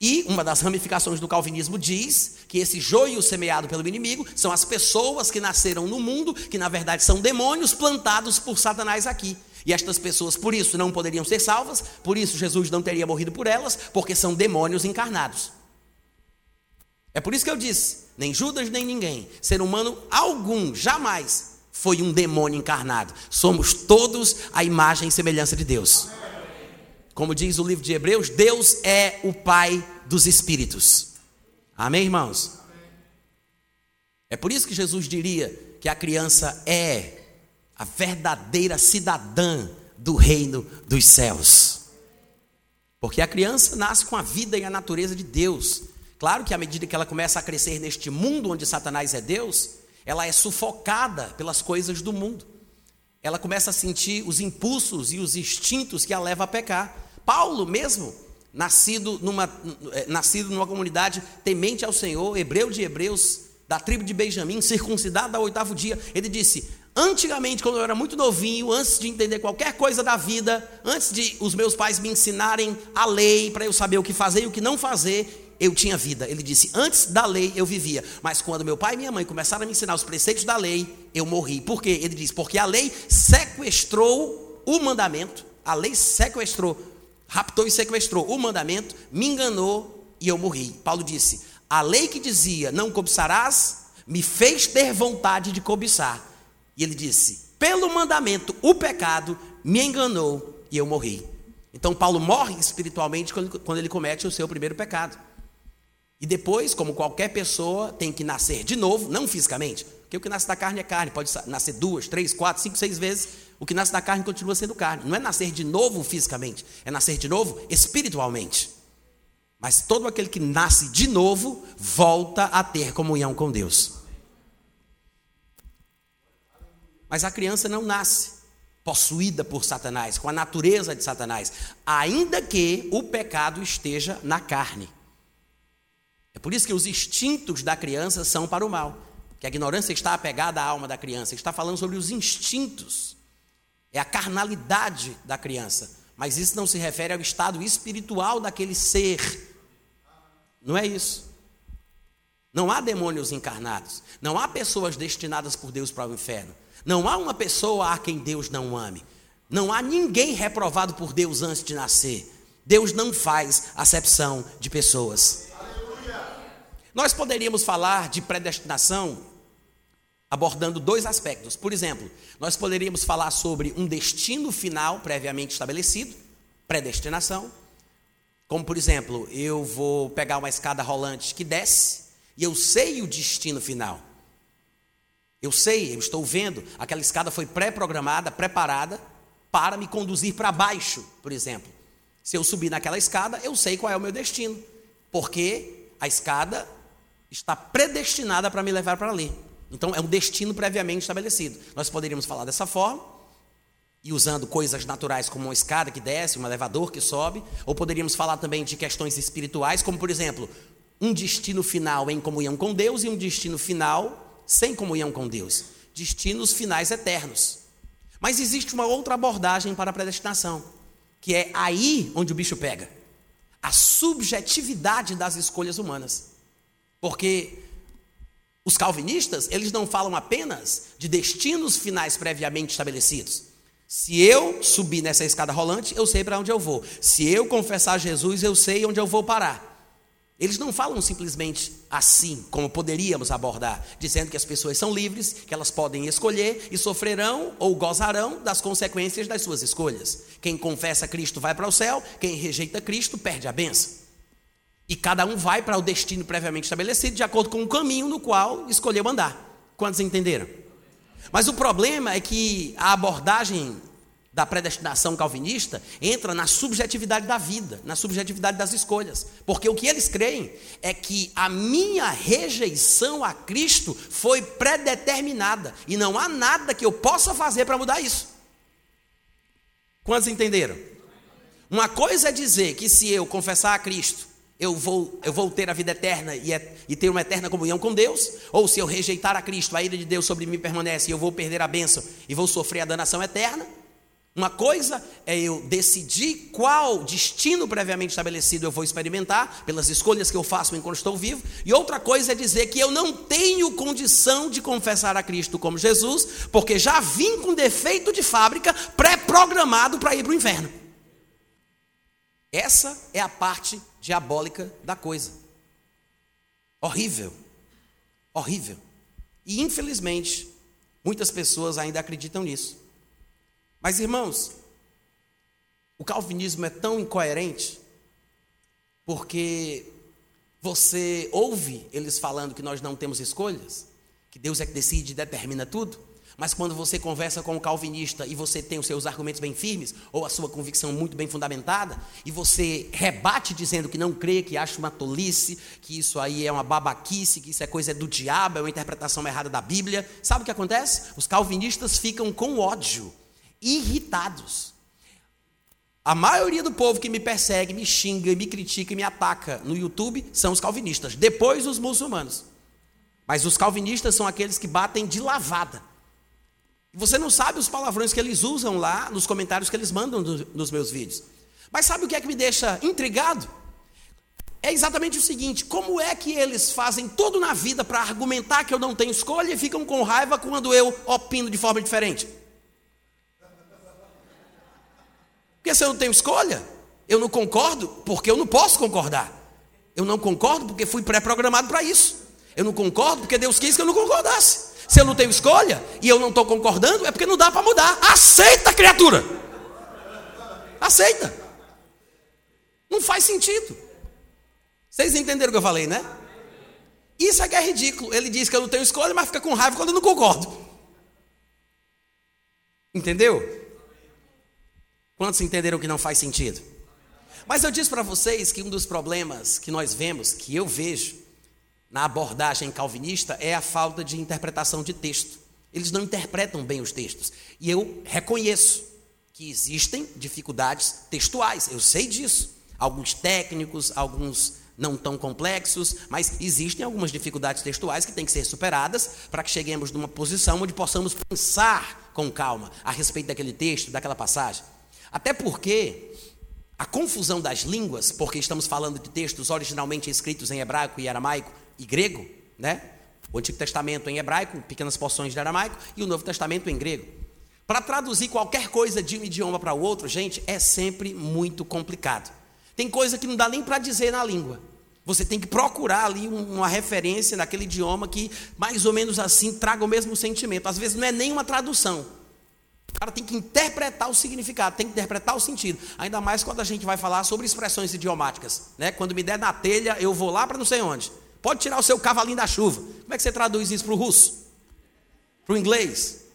E uma das ramificações do calvinismo diz que esse joio semeado pelo inimigo são as pessoas que nasceram no mundo, que na verdade são demônios plantados por Satanás aqui. E estas pessoas, por isso, não poderiam ser salvas, por isso Jesus não teria morrido por elas, porque são demônios encarnados. É por isso que eu disse: nem Judas, nem ninguém, ser humano algum, jamais foi um demônio encarnado. Somos todos a imagem e semelhança de Deus. Como diz o livro de Hebreus, Deus é o Pai dos Espíritos. Amém, irmãos? É por isso que Jesus diria que a criança é a verdadeira cidadã do reino dos céus. Porque a criança nasce com a vida e a natureza de Deus. Claro que à medida que ela começa a crescer neste mundo onde Satanás é Deus, ela é sufocada pelas coisas do mundo. Ela começa a sentir os impulsos e os instintos que a levam a pecar. Paulo mesmo, nascido numa, eh, nascido numa comunidade temente ao Senhor, hebreu de hebreus, da tribo de Benjamim, circuncidado ao oitavo dia, ele disse: Antigamente, quando eu era muito novinho, antes de entender qualquer coisa da vida, antes de os meus pais me ensinarem a lei para eu saber o que fazer e o que não fazer, eu tinha vida. Ele disse: Antes da lei eu vivia, mas quando meu pai e minha mãe começaram a me ensinar os preceitos da lei, eu morri. Por quê? Ele disse: Porque a lei sequestrou o mandamento, a lei sequestrou raptou e sequestrou o mandamento, me enganou e eu morri. Paulo disse: A lei que dizia não cobiçarás me fez ter vontade de cobiçar. E ele disse: Pelo mandamento, o pecado me enganou e eu morri. Então Paulo morre espiritualmente quando ele comete o seu primeiro pecado. E depois, como qualquer pessoa, tem que nascer de novo, não fisicamente, porque o que nasce da carne é carne, pode nascer duas, três, quatro, cinco, seis vezes, o que nasce da carne continua sendo carne. Não é nascer de novo fisicamente, é nascer de novo espiritualmente. Mas todo aquele que nasce de novo volta a ter comunhão com Deus. Mas a criança não nasce possuída por Satanás, com a natureza de Satanás, ainda que o pecado esteja na carne. É por isso que os instintos da criança são para o mal. Que a ignorância está apegada à alma da criança. Está falando sobre os instintos é a carnalidade da criança. Mas isso não se refere ao estado espiritual daquele ser. Não é isso. Não há demônios encarnados. Não há pessoas destinadas por Deus para o inferno. Não há uma pessoa a quem Deus não ame. Não há ninguém reprovado por Deus antes de nascer. Deus não faz acepção de pessoas. Nós poderíamos falar de predestinação abordando dois aspectos. Por exemplo, nós poderíamos falar sobre um destino final previamente estabelecido, predestinação. Como, por exemplo, eu vou pegar uma escada rolante que desce e eu sei o destino final. Eu sei, eu estou vendo, aquela escada foi pré-programada, preparada para me conduzir para baixo, por exemplo. Se eu subir naquela escada, eu sei qual é o meu destino, porque a escada está predestinada para me levar para ali. Então é um destino previamente estabelecido. Nós poderíamos falar dessa forma, e usando coisas naturais como uma escada que desce, um elevador que sobe, ou poderíamos falar também de questões espirituais, como por exemplo, um destino final em comunhão com Deus e um destino final sem comunhão com Deus. Destinos finais eternos. Mas existe uma outra abordagem para a predestinação, que é aí onde o bicho pega. A subjetividade das escolhas humanas. Porque os calvinistas, eles não falam apenas de destinos finais previamente estabelecidos. Se eu subir nessa escada rolante, eu sei para onde eu vou. Se eu confessar Jesus, eu sei onde eu vou parar. Eles não falam simplesmente assim, como poderíamos abordar, dizendo que as pessoas são livres, que elas podem escolher e sofrerão ou gozarão das consequências das suas escolhas. Quem confessa Cristo vai para o céu, quem rejeita Cristo perde a benção. E cada um vai para o destino previamente estabelecido, de acordo com o caminho no qual escolheu andar. Quantos entenderam? Mas o problema é que a abordagem da predestinação calvinista entra na subjetividade da vida, na subjetividade das escolhas. Porque o que eles creem é que a minha rejeição a Cristo foi predeterminada e não há nada que eu possa fazer para mudar isso. Quantos entenderam? Uma coisa é dizer que se eu confessar a Cristo, eu vou, eu vou ter a vida eterna e, é, e ter uma eterna comunhão com Deus, ou se eu rejeitar a Cristo, a ira de Deus sobre mim permanece e eu vou perder a bênção e vou sofrer a danação eterna. Uma coisa é eu decidir qual destino previamente estabelecido eu vou experimentar, pelas escolhas que eu faço enquanto estou vivo, e outra coisa é dizer que eu não tenho condição de confessar a Cristo como Jesus, porque já vim com defeito de fábrica pré-programado para ir para o inferno. Essa é a parte diabólica da coisa. Horrível. Horrível. E infelizmente, muitas pessoas ainda acreditam nisso. Mas irmãos, o calvinismo é tão incoerente porque você ouve eles falando que nós não temos escolhas, que Deus é que decide e determina tudo. Mas quando você conversa com um calvinista e você tem os seus argumentos bem firmes, ou a sua convicção muito bem fundamentada, e você rebate dizendo que não crê, que acha uma tolice, que isso aí é uma babaquice, que isso é coisa do diabo, é uma interpretação errada da Bíblia, sabe o que acontece? Os calvinistas ficam com ódio, irritados. A maioria do povo que me persegue, me xinga, me critica me ataca no YouTube são os calvinistas, depois os muçulmanos. Mas os calvinistas são aqueles que batem de lavada. Você não sabe os palavrões que eles usam lá nos comentários que eles mandam do, nos meus vídeos. Mas sabe o que é que me deixa intrigado? É exatamente o seguinte: como é que eles fazem tudo na vida para argumentar que eu não tenho escolha e ficam com raiva quando eu opino de forma diferente? Porque se eu não tenho escolha, eu não concordo porque eu não posso concordar. Eu não concordo porque fui pré-programado para isso. Eu não concordo porque Deus quis que eu não concordasse. Se eu não tenho escolha e eu não estou concordando, é porque não dá para mudar. Aceita, criatura. Aceita. Não faz sentido. Vocês entenderam o que eu falei, né? Isso é que é ridículo. Ele diz que eu não tenho escolha, mas fica com raiva quando eu não concordo. Entendeu? Quantos entenderam que não faz sentido? Mas eu disse para vocês que um dos problemas que nós vemos, que eu vejo, na abordagem calvinista é a falta de interpretação de texto. Eles não interpretam bem os textos. E eu reconheço que existem dificuldades textuais, eu sei disso. Alguns técnicos, alguns não tão complexos, mas existem algumas dificuldades textuais que têm que ser superadas para que cheguemos numa posição onde possamos pensar com calma a respeito daquele texto, daquela passagem. Até porque a confusão das línguas, porque estamos falando de textos originalmente escritos em hebraico e aramaico, e grego, né? O Antigo Testamento em hebraico, pequenas porções de aramaico, e o Novo Testamento em grego. Para traduzir qualquer coisa de um idioma para o outro, gente, é sempre muito complicado. Tem coisa que não dá nem para dizer na língua. Você tem que procurar ali uma referência naquele idioma que, mais ou menos assim, traga o mesmo sentimento. Às vezes não é nem uma tradução. O cara tem que interpretar o significado, tem que interpretar o sentido. Ainda mais quando a gente vai falar sobre expressões idiomáticas. Né? Quando me der na telha, eu vou lá para não sei onde. Pode tirar o seu cavalinho da chuva. Como é que você traduz isso para o russo? Para o inglês?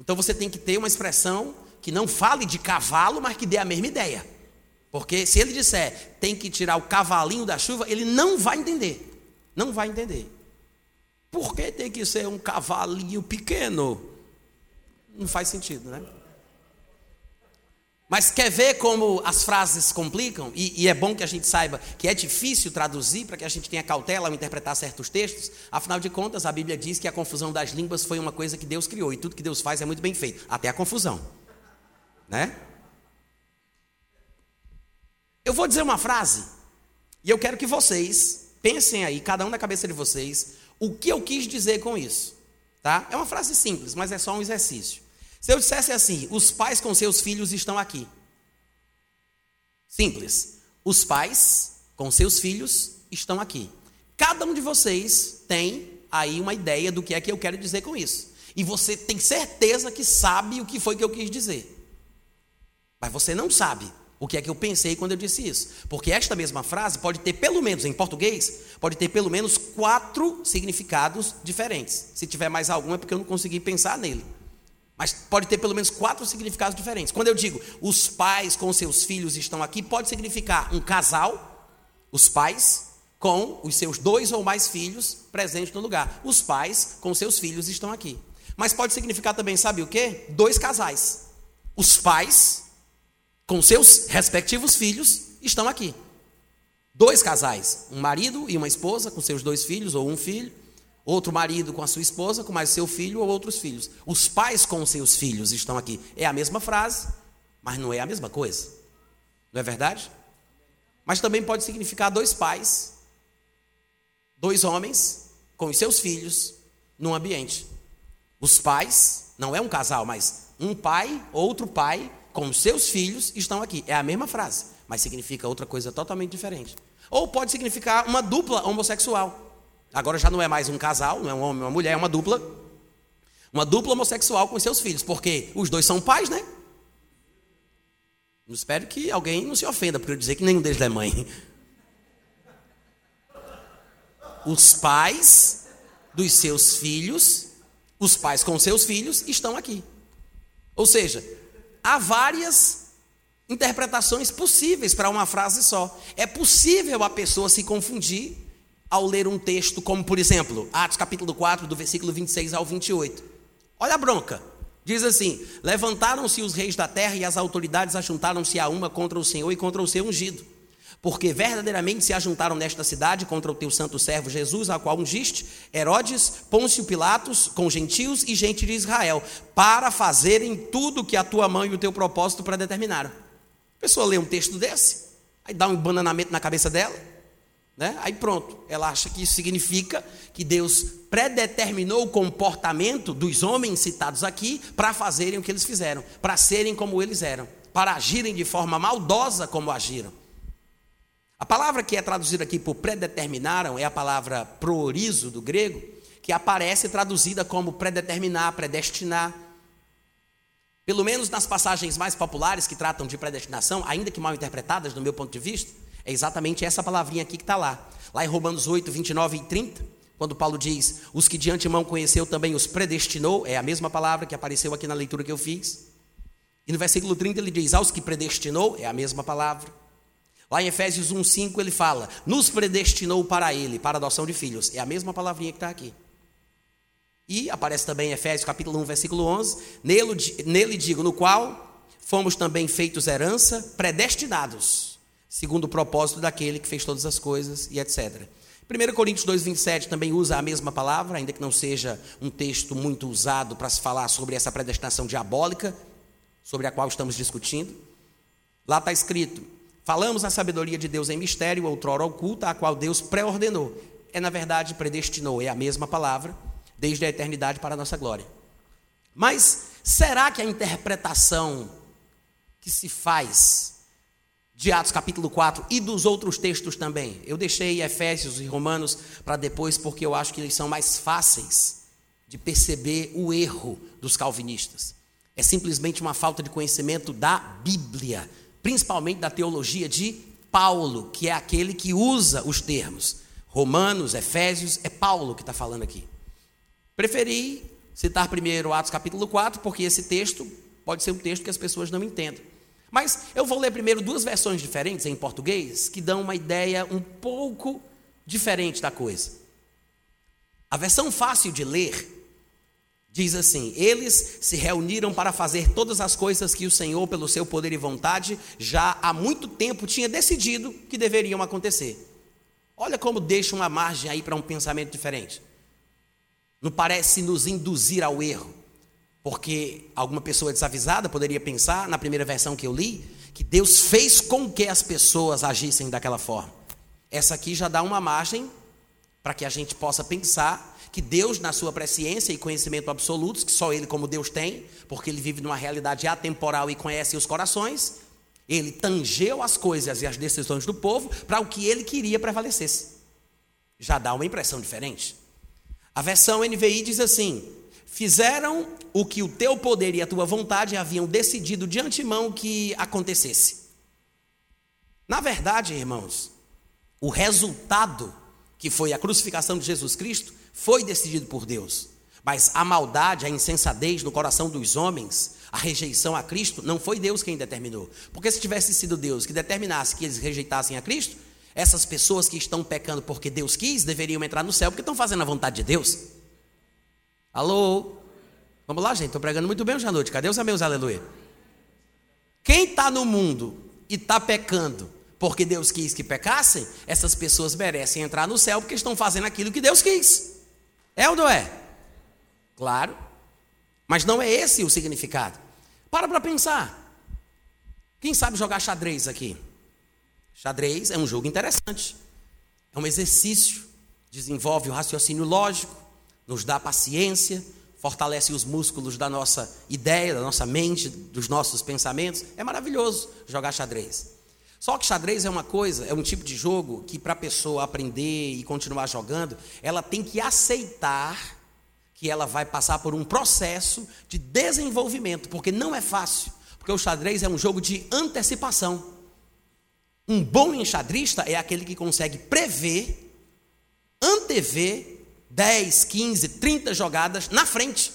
Então você tem que ter uma expressão que não fale de cavalo, mas que dê a mesma ideia. Porque se ele disser tem que tirar o cavalinho da chuva, ele não vai entender. Não vai entender. Por que tem que ser um cavalinho pequeno? Não faz sentido, né? Mas quer ver como as frases complicam? E, e, é bom que a gente saiba que é difícil traduzir para que a gente tenha cautela ao interpretar certos textos. Afinal de contas, a Bíblia diz que a confusão das línguas foi uma coisa que Deus criou e tudo que Deus faz é muito bem feito, até a confusão. Né? Eu vou dizer uma frase e eu quero que vocês pensem aí, cada um na cabeça de vocês, o que eu quis dizer com isso. Tá? É uma frase simples, mas é só um exercício. Se eu dissesse assim, os pais com seus filhos estão aqui. Simples. Os pais com seus filhos estão aqui. Cada um de vocês tem aí uma ideia do que é que eu quero dizer com isso. E você tem certeza que sabe o que foi que eu quis dizer. Mas você não sabe o que é que eu pensei quando eu disse isso. Porque esta mesma frase pode ter, pelo menos em português, pode ter pelo menos quatro significados diferentes. Se tiver mais algum, é porque eu não consegui pensar nele. Mas pode ter pelo menos quatro significados diferentes. Quando eu digo os pais com seus filhos estão aqui, pode significar um casal, os pais com os seus dois ou mais filhos presentes no lugar. Os pais com seus filhos estão aqui. Mas pode significar também, sabe o quê? Dois casais. Os pais com seus respectivos filhos estão aqui. Dois casais, um marido e uma esposa com seus dois filhos ou um filho, outro marido com a sua esposa com mais seu filho ou outros filhos. Os pais com seus filhos estão aqui. É a mesma frase, mas não é a mesma coisa. Não é verdade? Mas também pode significar dois pais, dois homens com os seus filhos num ambiente. Os pais, não é um casal, mas um pai, outro pai com os seus filhos estão aqui. É a mesma frase, mas significa outra coisa totalmente diferente. Ou pode significar uma dupla homossexual. Agora já não é mais um casal, não é um homem e uma mulher, é uma dupla. Uma dupla homossexual com seus filhos, porque os dois são pais, né? Espero que alguém não se ofenda por eu dizer que nenhum deles é mãe. Os pais dos seus filhos, os pais com seus filhos, estão aqui. Ou seja, há várias interpretações possíveis para uma frase só. É possível a pessoa se confundir ao ler um texto como, por exemplo, Atos capítulo 4, do versículo 26 ao 28. Olha a bronca. Diz assim: Levantaram-se os reis da terra e as autoridades ajuntaram-se a uma contra o Senhor e contra o seu ungido. Porque verdadeiramente se ajuntaram nesta cidade contra o teu santo servo Jesus, a qual ungiste, Herodes, Pôncio Pilatos, com gentios e gente de Israel, para fazerem tudo que a tua mão e o teu propósito predeterminaram. A pessoa lê um texto desse, aí dá um bananamento na cabeça dela, né? aí pronto, ela acha que isso significa que Deus predeterminou o comportamento dos homens citados aqui para fazerem o que eles fizeram, para serem como eles eram, para agirem de forma maldosa como agiram. A palavra que é traduzida aqui por predeterminaram é a palavra proorizo do grego, que aparece traduzida como predeterminar, predestinar. Pelo menos nas passagens mais populares que tratam de predestinação, ainda que mal interpretadas do meu ponto de vista, é exatamente essa palavrinha aqui que está lá. Lá em Romanos 8, 29 e 30, quando Paulo diz: Os que de antemão conheceu também os predestinou, é a mesma palavra que apareceu aqui na leitura que eu fiz. E no versículo 30 ele diz: Aos que predestinou, é a mesma palavra. Lá em Efésios 1, 5 ele fala: Nos predestinou para ele, para a adoção de filhos, é a mesma palavrinha que está aqui. E aparece também em Efésios capítulo 1, versículo 11: Nele, nele digo, no qual fomos também feitos herança, predestinados, segundo o propósito daquele que fez todas as coisas e etc. 1 Coríntios 2, 27 também usa a mesma palavra, ainda que não seja um texto muito usado para se falar sobre essa predestinação diabólica, sobre a qual estamos discutindo. Lá está escrito: Falamos a sabedoria de Deus em mistério, outrora oculta, a qual Deus pré-ordenou. É, na verdade, predestinou, é a mesma palavra desde a eternidade para a nossa glória. Mas será que a interpretação que se faz de Atos capítulo 4 e dos outros textos também, eu deixei Efésios e Romanos para depois porque eu acho que eles são mais fáceis de perceber o erro dos calvinistas. É simplesmente uma falta de conhecimento da Bíblia, principalmente da teologia de Paulo, que é aquele que usa os termos. Romanos, Efésios, é Paulo que está falando aqui. Preferi citar primeiro Atos capítulo 4, porque esse texto pode ser um texto que as pessoas não entendem. Mas eu vou ler primeiro duas versões diferentes em português que dão uma ideia um pouco diferente da coisa. A versão fácil de ler diz assim: Eles se reuniram para fazer todas as coisas que o Senhor, pelo seu poder e vontade, já há muito tempo tinha decidido que deveriam acontecer. Olha como deixa uma margem aí para um pensamento diferente. Não parece nos induzir ao erro. Porque alguma pessoa desavisada poderia pensar, na primeira versão que eu li, que Deus fez com que as pessoas agissem daquela forma. Essa aqui já dá uma margem para que a gente possa pensar que Deus, na sua presciência e conhecimento absolutos, que só Ele como Deus tem, porque Ele vive numa realidade atemporal e conhece os corações, Ele tangeu as coisas e as decisões do povo para o que Ele queria prevalecesse. Já dá uma impressão diferente. A versão NVI diz assim: Fizeram o que o teu poder e a tua vontade haviam decidido de antemão que acontecesse. Na verdade, irmãos, o resultado que foi a crucificação de Jesus Cristo foi decidido por Deus. Mas a maldade, a insensatez no coração dos homens, a rejeição a Cristo, não foi Deus quem determinou. Porque se tivesse sido Deus que determinasse que eles rejeitassem a Cristo, essas pessoas que estão pecando porque Deus quis deveriam entrar no céu porque estão fazendo a vontade de Deus. Alô? Vamos lá, gente. Estou pregando muito bem hoje à noite. Cadê os amigos? Aleluia. Quem está no mundo e está pecando porque Deus quis que pecassem, essas pessoas merecem entrar no céu porque estão fazendo aquilo que Deus quis. É ou não é? Claro. Mas não é esse o significado. Para para pensar. Quem sabe jogar xadrez aqui? Xadrez é um jogo interessante. É um exercício, desenvolve o raciocínio lógico, nos dá paciência, fortalece os músculos da nossa ideia, da nossa mente, dos nossos pensamentos. É maravilhoso jogar xadrez. Só que xadrez é uma coisa, é um tipo de jogo que para a pessoa aprender e continuar jogando, ela tem que aceitar que ela vai passar por um processo de desenvolvimento, porque não é fácil, porque o xadrez é um jogo de antecipação. Um bom enxadrista é aquele que consegue prever, antever 10, 15, 30 jogadas na frente.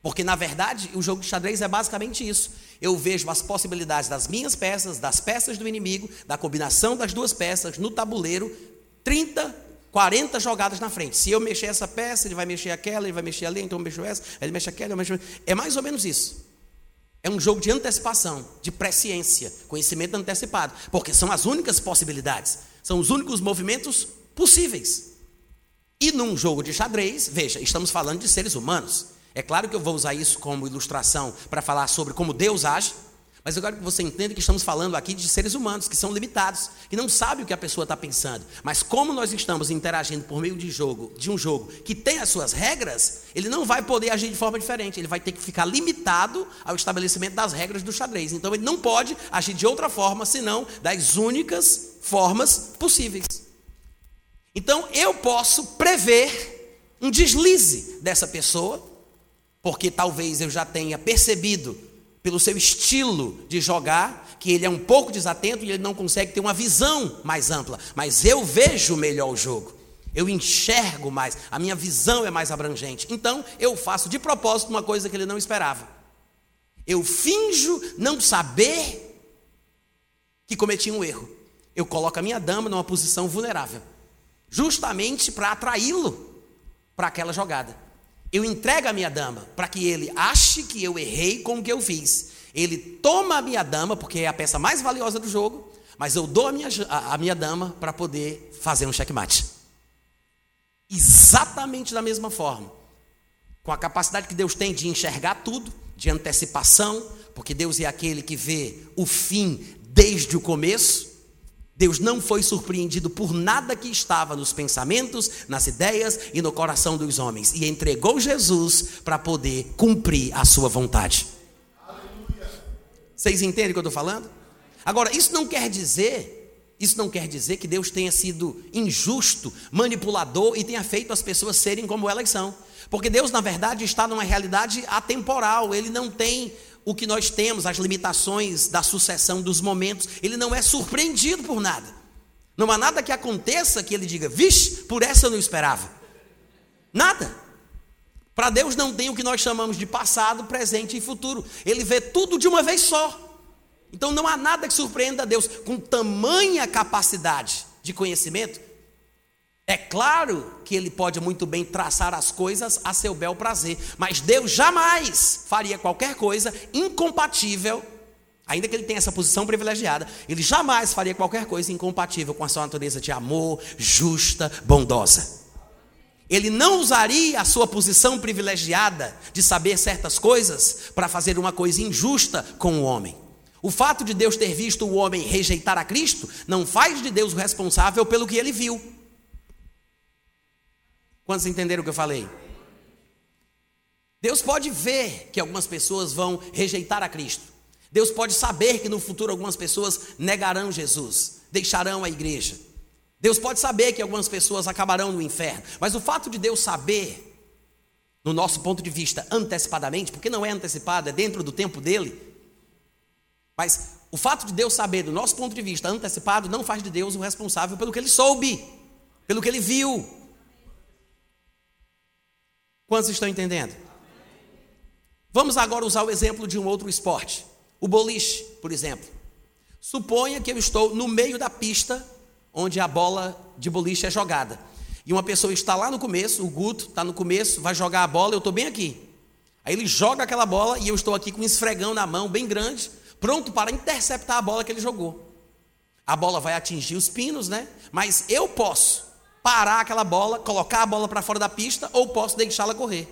Porque, na verdade, o jogo de xadrez é basicamente isso. Eu vejo as possibilidades das minhas peças, das peças do inimigo, da combinação das duas peças no tabuleiro, 30, 40 jogadas na frente. Se eu mexer essa peça, ele vai mexer aquela, ele vai mexer ali, então eu mexo essa, ele mexe aquela, eu mexo. É mais ou menos isso. É um jogo de antecipação, de presciência, conhecimento antecipado, porque são as únicas possibilidades, são os únicos movimentos possíveis. E num jogo de xadrez, veja, estamos falando de seres humanos. É claro que eu vou usar isso como ilustração para falar sobre como Deus age, mas eu quero que você entenda que estamos falando aqui de seres humanos que são limitados, que não sabem o que a pessoa está pensando. Mas como nós estamos interagindo por meio de jogo, de um jogo que tem as suas regras, ele não vai poder agir de forma diferente. Ele vai ter que ficar limitado ao estabelecimento das regras do xadrez. Então ele não pode agir de outra forma, senão das únicas formas possíveis. Então eu posso prever um deslize dessa pessoa, porque talvez eu já tenha percebido pelo seu estilo de jogar que ele é um pouco desatento e ele não consegue ter uma visão mais ampla, mas eu vejo melhor o jogo. Eu enxergo mais, a minha visão é mais abrangente. Então, eu faço de propósito uma coisa que ele não esperava. Eu finjo não saber que cometi um erro. Eu coloco a minha dama numa posição vulnerável justamente para atraí-lo para aquela jogada. Eu entrego a minha dama para que ele ache que eu errei com o que eu fiz. Ele toma a minha dama, porque é a peça mais valiosa do jogo, mas eu dou a minha, a, a minha dama para poder fazer um checkmate. Exatamente da mesma forma. Com a capacidade que Deus tem de enxergar tudo, de antecipação, porque Deus é aquele que vê o fim desde o começo. Deus não foi surpreendido por nada que estava nos pensamentos, nas ideias e no coração dos homens e entregou Jesus para poder cumprir a sua vontade. Aleluia. Vocês entendem o que eu estou falando? Agora, isso não quer dizer, isso não quer dizer que Deus tenha sido injusto, manipulador e tenha feito as pessoas serem como elas são. Porque Deus, na verdade, está numa realidade atemporal, ele não tem o que nós temos, as limitações da sucessão dos momentos, ele não é surpreendido por nada. Não há nada que aconteça que ele diga, vixe, por essa eu não esperava. Nada. Para Deus não tem o que nós chamamos de passado, presente e futuro. Ele vê tudo de uma vez só. Então não há nada que surpreenda a Deus com tamanha capacidade de conhecimento é claro que ele pode muito bem traçar as coisas a seu bel prazer, mas Deus jamais faria qualquer coisa incompatível, ainda que ele tenha essa posição privilegiada, ele jamais faria qualquer coisa incompatível com a sua natureza de amor, justa, bondosa. Ele não usaria a sua posição privilegiada de saber certas coisas para fazer uma coisa injusta com o homem. O fato de Deus ter visto o homem rejeitar a Cristo não faz de Deus o responsável pelo que ele viu. Quantos entenderam o que eu falei? Deus pode ver que algumas pessoas vão rejeitar a Cristo. Deus pode saber que no futuro algumas pessoas negarão Jesus, deixarão a igreja. Deus pode saber que algumas pessoas acabarão no inferno. Mas o fato de Deus saber, no nosso ponto de vista, antecipadamente, porque não é antecipado, é dentro do tempo dele. Mas o fato de Deus saber, do nosso ponto de vista, antecipado, não faz de Deus o responsável pelo que ele soube, pelo que ele viu, Quantos estão entendendo? Vamos agora usar o exemplo de um outro esporte. O boliche, por exemplo. Suponha que eu estou no meio da pista onde a bola de boliche é jogada. E uma pessoa está lá no começo, o Guto está no começo, vai jogar a bola, eu estou bem aqui. Aí ele joga aquela bola e eu estou aqui com um esfregão na mão, bem grande, pronto para interceptar a bola que ele jogou. a bola vai atingir os pinos, né? Mas eu posso parar aquela bola, colocar a bola para fora da pista ou posso deixá-la correr.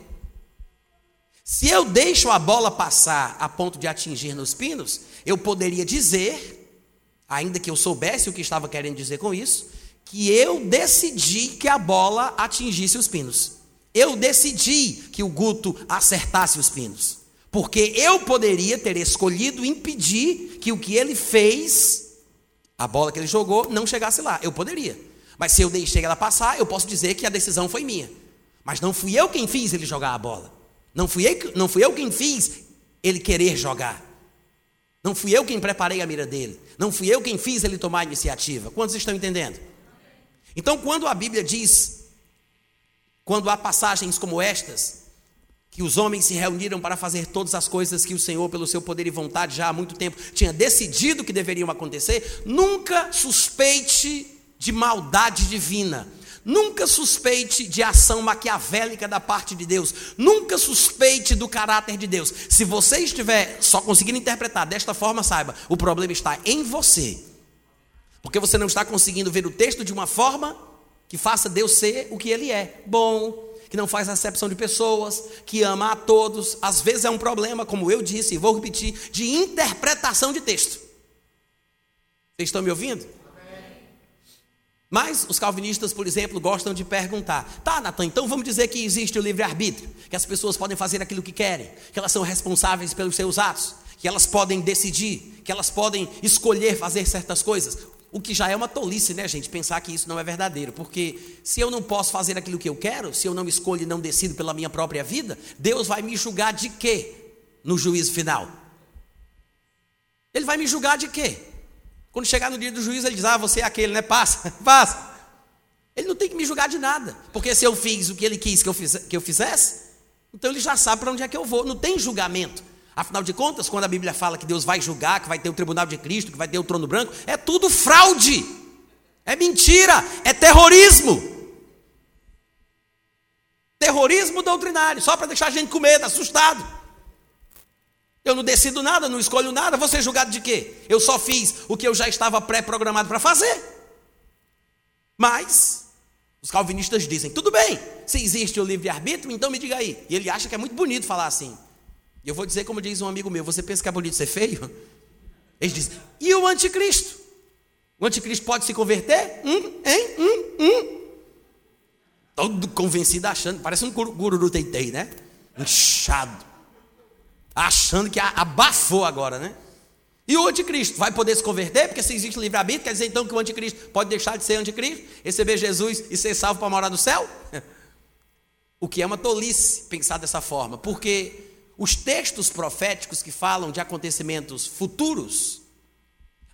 Se eu deixo a bola passar a ponto de atingir nos pinos, eu poderia dizer, ainda que eu soubesse o que estava querendo dizer com isso, que eu decidi que a bola atingisse os pinos. Eu decidi que o Guto acertasse os pinos. Porque eu poderia ter escolhido impedir que o que ele fez a bola que ele jogou não chegasse lá. Eu poderia. Mas se eu deixei ela passar, eu posso dizer que a decisão foi minha. Mas não fui eu quem fiz ele jogar a bola. Não fui eu, não fui eu quem fiz ele querer jogar. Não fui eu quem preparei a mira dele. Não fui eu quem fiz ele tomar a iniciativa. Quantos estão entendendo? Então, quando a Bíblia diz, quando há passagens como estas, que os homens se reuniram para fazer todas as coisas que o Senhor, pelo seu poder e vontade, já há muito tempo tinha decidido que deveriam acontecer, nunca suspeite de maldade divina. Nunca suspeite de ação maquiavélica da parte de Deus. Nunca suspeite do caráter de Deus. Se você estiver só conseguindo interpretar desta forma, saiba, o problema está em você. Porque você não está conseguindo ver o texto de uma forma que faça Deus ser o que ele é: bom, que não faz acepção de pessoas, que ama a todos. Às vezes é um problema, como eu disse e vou repetir, de interpretação de texto. Vocês estão me ouvindo? Mas os calvinistas, por exemplo, gostam de perguntar: tá, Natan, então vamos dizer que existe o livre-arbítrio, que as pessoas podem fazer aquilo que querem, que elas são responsáveis pelos seus atos, que elas podem decidir, que elas podem escolher fazer certas coisas. O que já é uma tolice, né, gente? Pensar que isso não é verdadeiro. Porque se eu não posso fazer aquilo que eu quero, se eu não escolho e não decido pela minha própria vida, Deus vai me julgar de quê no juízo final? Ele vai me julgar de quê? Quando chegar no dia do juízo, ele diz: Ah, você é aquele, né? Passa, <laughs> passa. Ele não tem que me julgar de nada. Porque se eu fiz o que ele quis que eu, fiz, que eu fizesse, então ele já sabe para onde é que eu vou. Não tem julgamento. Afinal de contas, quando a Bíblia fala que Deus vai julgar, que vai ter o tribunal de Cristo, que vai ter o trono branco, é tudo fraude, é mentira, é terrorismo. Terrorismo doutrinário, só para deixar a gente com medo, assustado. Eu não decido nada, não escolho nada, vou ser julgado de quê? Eu só fiz o que eu já estava pré-programado para fazer. Mas, os calvinistas dizem: tudo bem, se existe o livre-arbítrio, então me diga aí. E ele acha que é muito bonito falar assim. E eu vou dizer como diz um amigo meu: você pensa que é bonito ser feio? <laughs> Eles dizem: e o anticristo? O anticristo pode se converter? Hum, hein? Hum, hum. Todo convencido achando, parece um guru teitei, né? Inchado. Achando que abafou agora, né? E o anticristo vai poder se converter? Porque se existe livre-arbítrio, quer dizer então que o anticristo pode deixar de ser anticristo, receber Jesus e ser salvo para morar no céu? <laughs> O que é uma tolice pensar dessa forma, porque os textos proféticos que falam de acontecimentos futuros,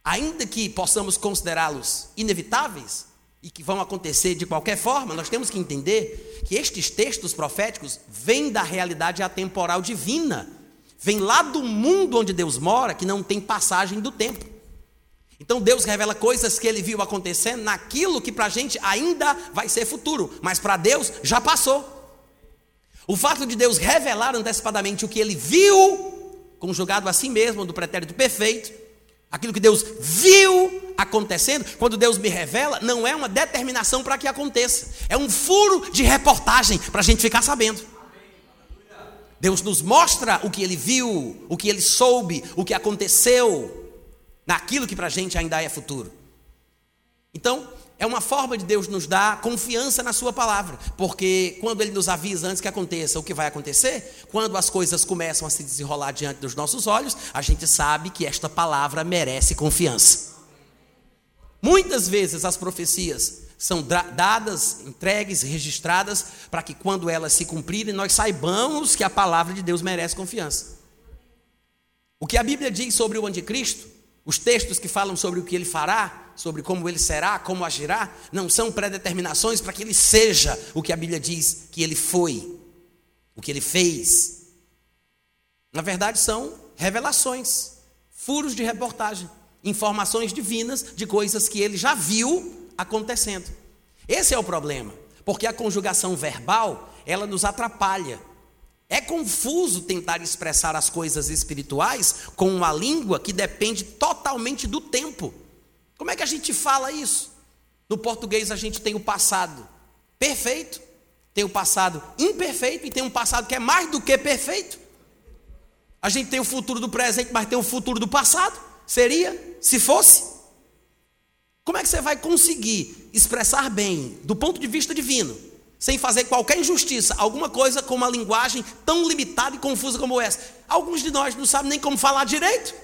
ainda que possamos considerá-los inevitáveis e que vão acontecer de qualquer forma, nós temos que entender que estes textos proféticos vêm da realidade atemporal divina, vêm lá do mundo onde Deus mora, que não tem passagem do tempo. Então Deus revela coisas que ele viu acontecendo naquilo que para a gente ainda vai ser futuro, mas para Deus já passou. O fato de Deus revelar antecipadamente o que ele viu, conjugado a si mesmo, do pretérito perfeito, aquilo que Deus viu acontecendo, quando Deus me revela, não é uma determinação para que aconteça, é um furo de reportagem para a gente ficar sabendo. Deus nos mostra o que ele viu, o que ele soube, o que aconteceu, naquilo que para a gente ainda é futuro. Então, é uma forma de Deus nos dar confiança na Sua palavra, porque quando Ele nos avisa antes que aconteça o que vai acontecer, quando as coisas começam a se desenrolar diante dos nossos olhos, a gente sabe que esta palavra merece confiança. Muitas vezes as profecias são dadas, entregues, registradas, para que quando elas se cumprirem, nós saibamos que a palavra de Deus merece confiança. O que a Bíblia diz sobre o anticristo, os textos que falam sobre o que ele fará, sobre como ele será, como agirá, não são predeterminações para que ele seja o que a Bíblia diz que ele foi, o que ele fez. Na verdade, são revelações, furos de reportagem, informações divinas de coisas que ele já viu acontecendo. Esse é o problema, porque a conjugação verbal, ela nos atrapalha. É confuso tentar expressar as coisas espirituais com uma língua que depende totalmente do tempo. Como é que a gente fala isso? No português a gente tem o passado perfeito, tem o passado imperfeito e tem um passado que é mais do que perfeito. A gente tem o futuro do presente, mas tem o futuro do passado. Seria, se fosse. Como é que você vai conseguir expressar bem, do ponto de vista divino, sem fazer qualquer injustiça, alguma coisa com uma linguagem tão limitada e confusa como essa? Alguns de nós não sabem nem como falar direito.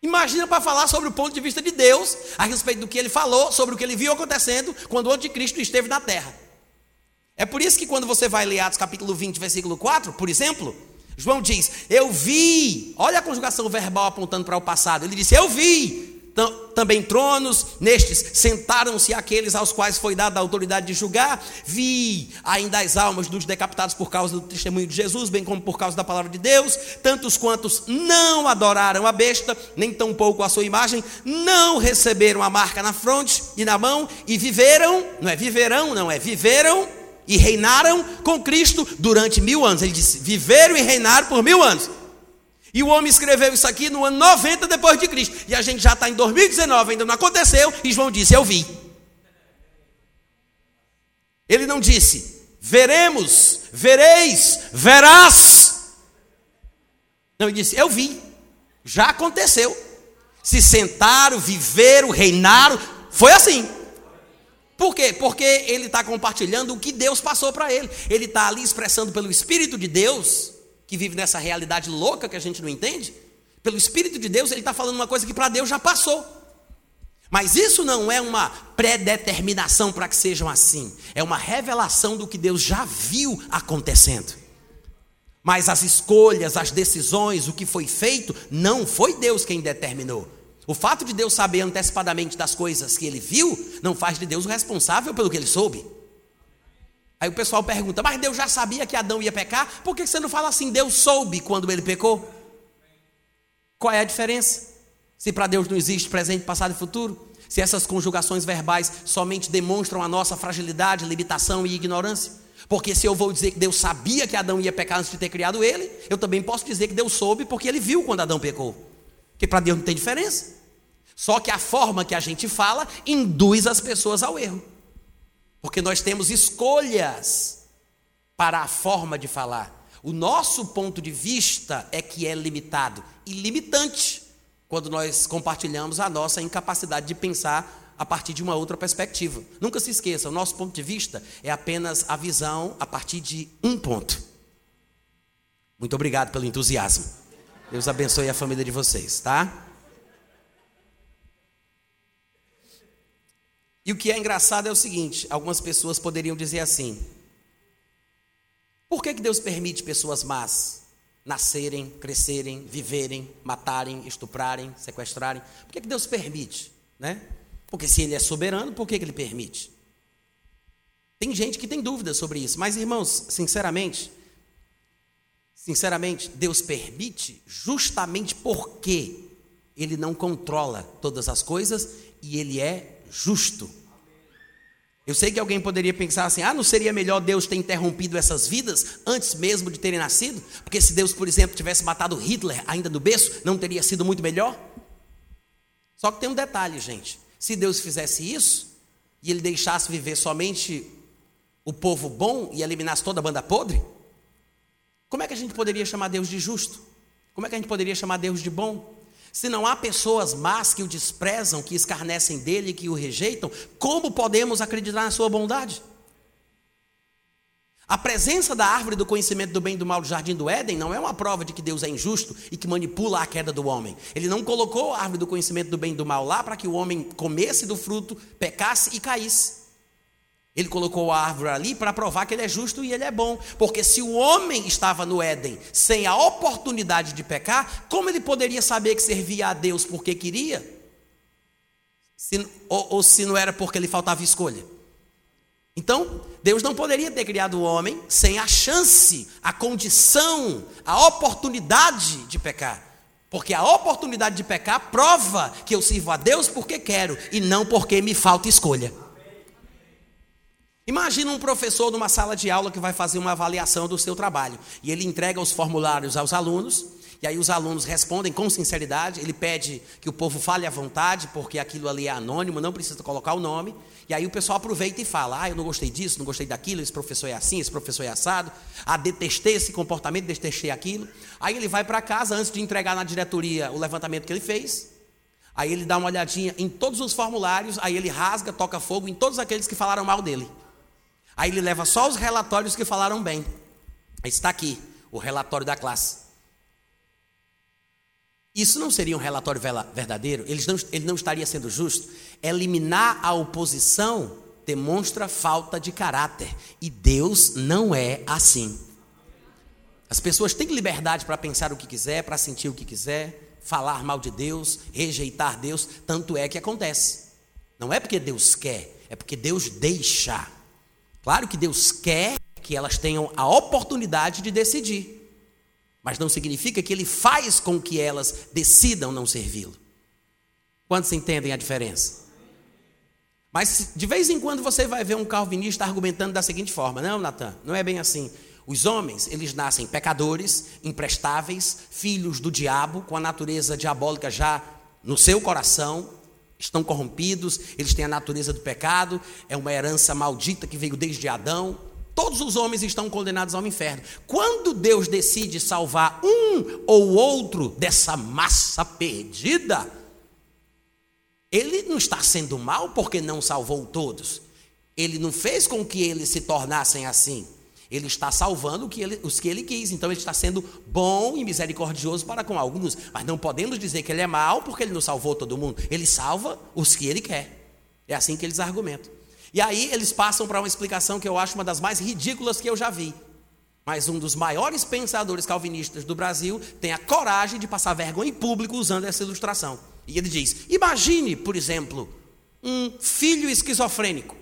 Imagina para falar sobre o ponto de vista de Deus, a respeito do que ele falou, sobre o que ele viu acontecendo quando o anticristo esteve na terra. É por isso que quando você vai ler Atos capítulo 20, versículo 4, por exemplo, João diz: Eu vi, olha a conjugação verbal apontando para o passado. Ele disse: Eu vi também tronos, nestes sentaram-se aqueles aos quais foi dada a autoridade de julgar. Vi ainda as almas dos decapitados por causa do testemunho de Jesus, bem como por causa da palavra de Deus, tantos quantos não adoraram a besta, nem tampouco a sua imagem, não receberam a marca na fronte e na mão, e viveram, não é viverão, não é viveram e reinaram com Cristo durante mil anos. Ele disse: viveram e reinaram por mil anos. E o homem escreveu isso aqui no ano 90 depois de Cristo. E a gente já está em 2019, ainda não aconteceu. E João disse: Eu vi. Ele não disse: Veremos, vereis, verás. Não, ele disse: Eu vi. Já aconteceu. Se sentaram, viveram, reinaram. Foi assim. Por quê? Porque ele está compartilhando o que Deus passou para ele. Ele está ali expressando pelo Espírito de Deus que vive nessa realidade louca que a gente não entende, pelo Espírito de Deus, ele está falando uma coisa que para Deus já passou. Mas isso não é uma predeterminação para que sejam assim, é uma revelação do que Deus já viu acontecendo. Mas as escolhas, as decisões, o que foi feito, não foi Deus quem determinou. O fato de Deus saber antecipadamente das coisas que ele viu, não faz de Deus o responsável pelo que ele soube. Aí o pessoal pergunta, mas Deus já sabia que Adão ia pecar? Por que você não fala assim, Deus soube quando ele pecou? Qual é a diferença? Se para Deus não existe presente, passado e futuro? Se essas conjugações verbais somente demonstram a nossa fragilidade, limitação e ignorância? Porque se eu vou dizer que Deus sabia que Adão ia pecar antes de ter criado ele, eu também posso dizer que Deus soube porque ele viu quando Adão pecou. Porque para Deus não tem diferença. Só que a forma que a gente fala induz as pessoas ao erro. Porque nós temos escolhas para a forma de falar. O nosso ponto de vista é que é limitado e limitante quando nós compartilhamos a nossa incapacidade de pensar a partir de uma outra perspectiva. Nunca se esqueça, o nosso ponto de vista é apenas a visão a partir de um ponto. Muito obrigado pelo entusiasmo. Deus abençoe a família de vocês, tá? E o que é engraçado é o seguinte: algumas pessoas poderiam dizer assim: por que, que Deus permite pessoas más nascerem, crescerem, viverem, matarem, estuprarem, sequestrarem? Por que, que Deus permite? Né? Porque se Ele é soberano, por que, que Ele permite? Tem gente que tem dúvidas sobre isso, mas irmãos, sinceramente, sinceramente, Deus permite justamente porque Ele não controla todas as coisas e Ele é justo. Eu sei que alguém poderia pensar assim: ah, não seria melhor Deus ter interrompido essas vidas antes mesmo de terem nascido? Porque se Deus, por exemplo, tivesse matado Hitler ainda no berço, não teria sido muito melhor? Só que tem um detalhe, gente: se Deus fizesse isso e ele deixasse viver somente o povo bom e eliminasse toda a banda podre, como é que a gente poderia chamar Deus de justo? Como é que a gente poderia chamar Deus de bom? Se não há pessoas más que o desprezam, que escarnecem dele, que o rejeitam, como podemos acreditar na sua bondade? A presença da árvore do conhecimento do bem e do mal do jardim do Éden não é uma prova de que Deus é injusto e que manipula a queda do homem. Ele não colocou a árvore do conhecimento do bem e do mal lá para que o homem comesse do fruto, pecasse e caísse. Ele colocou a árvore ali para provar que ele é justo e ele é bom. Porque se o homem estava no Éden sem a oportunidade de pecar, como ele poderia saber que servia a Deus porque queria? Se, ou, ou se não era porque lhe faltava escolha? Então, Deus não poderia ter criado o homem sem a chance, a condição, a oportunidade de pecar. Porque a oportunidade de pecar prova que eu sirvo a Deus porque quero e não porque me falta escolha. Imagina um professor numa sala de aula que vai fazer uma avaliação do seu trabalho e ele entrega os formulários aos alunos E aí os alunos respondem com sinceridade, ele pede que o povo fale à vontade, porque aquilo ali é anônimo, não precisa colocar o nome. E aí o pessoal aproveita e fala: Ah, eu não gostei disso, não gostei daquilo, esse professor é assim, esse professor é assado. Ah, detestei esse comportamento, detestei aquilo. Aí ele vai para casa antes de entregar na diretoria o levantamento que ele fez. Aí ele dá uma olhadinha em todos os formulários, aí ele rasga, toca fogo em todos aqueles que falaram mal dele. Aí ele leva só os relatórios que falaram bem. Está aqui o relatório da classe. Isso não seria um relatório verdadeiro? Ele não, ele não estaria sendo justo? Eliminar a oposição demonstra falta de caráter. E Deus não é assim. As pessoas têm liberdade para pensar o que quiser, para sentir o que quiser, falar mal de Deus, rejeitar Deus. Tanto é que acontece. Não é porque Deus quer, é porque Deus deixa. Claro que Deus quer que elas tenham a oportunidade de decidir mas não significa que ele faz com que elas decidam não servi-lo. Quantos entendem a diferença? Mas de vez em quando você vai ver um calvinista argumentando da seguinte forma: não, Natan, não é bem assim. Os homens, eles nascem pecadores, imprestáveis, filhos do diabo, com a natureza diabólica já no seu coração, estão corrompidos, eles têm a natureza do pecado, é uma herança maldita que veio desde Adão. Todos os homens estão condenados ao inferno. Quando Deus decide salvar um ou outro dessa massa perdida, Ele não está sendo mal porque não salvou todos. Ele não fez com que eles se tornassem assim. Ele está salvando os que ele quis. Então ele está sendo bom e misericordioso para com alguns. Mas não podemos dizer que ele é mal porque ele não salvou todo mundo. Ele salva os que ele quer. É assim que eles argumentam. E aí eles passam para uma explicação que eu acho uma das mais ridículas que eu já vi. Mas um dos maiores pensadores calvinistas do Brasil tem a coragem de passar vergonha em público usando essa ilustração. E ele diz: Imagine, por exemplo, um filho esquizofrênico.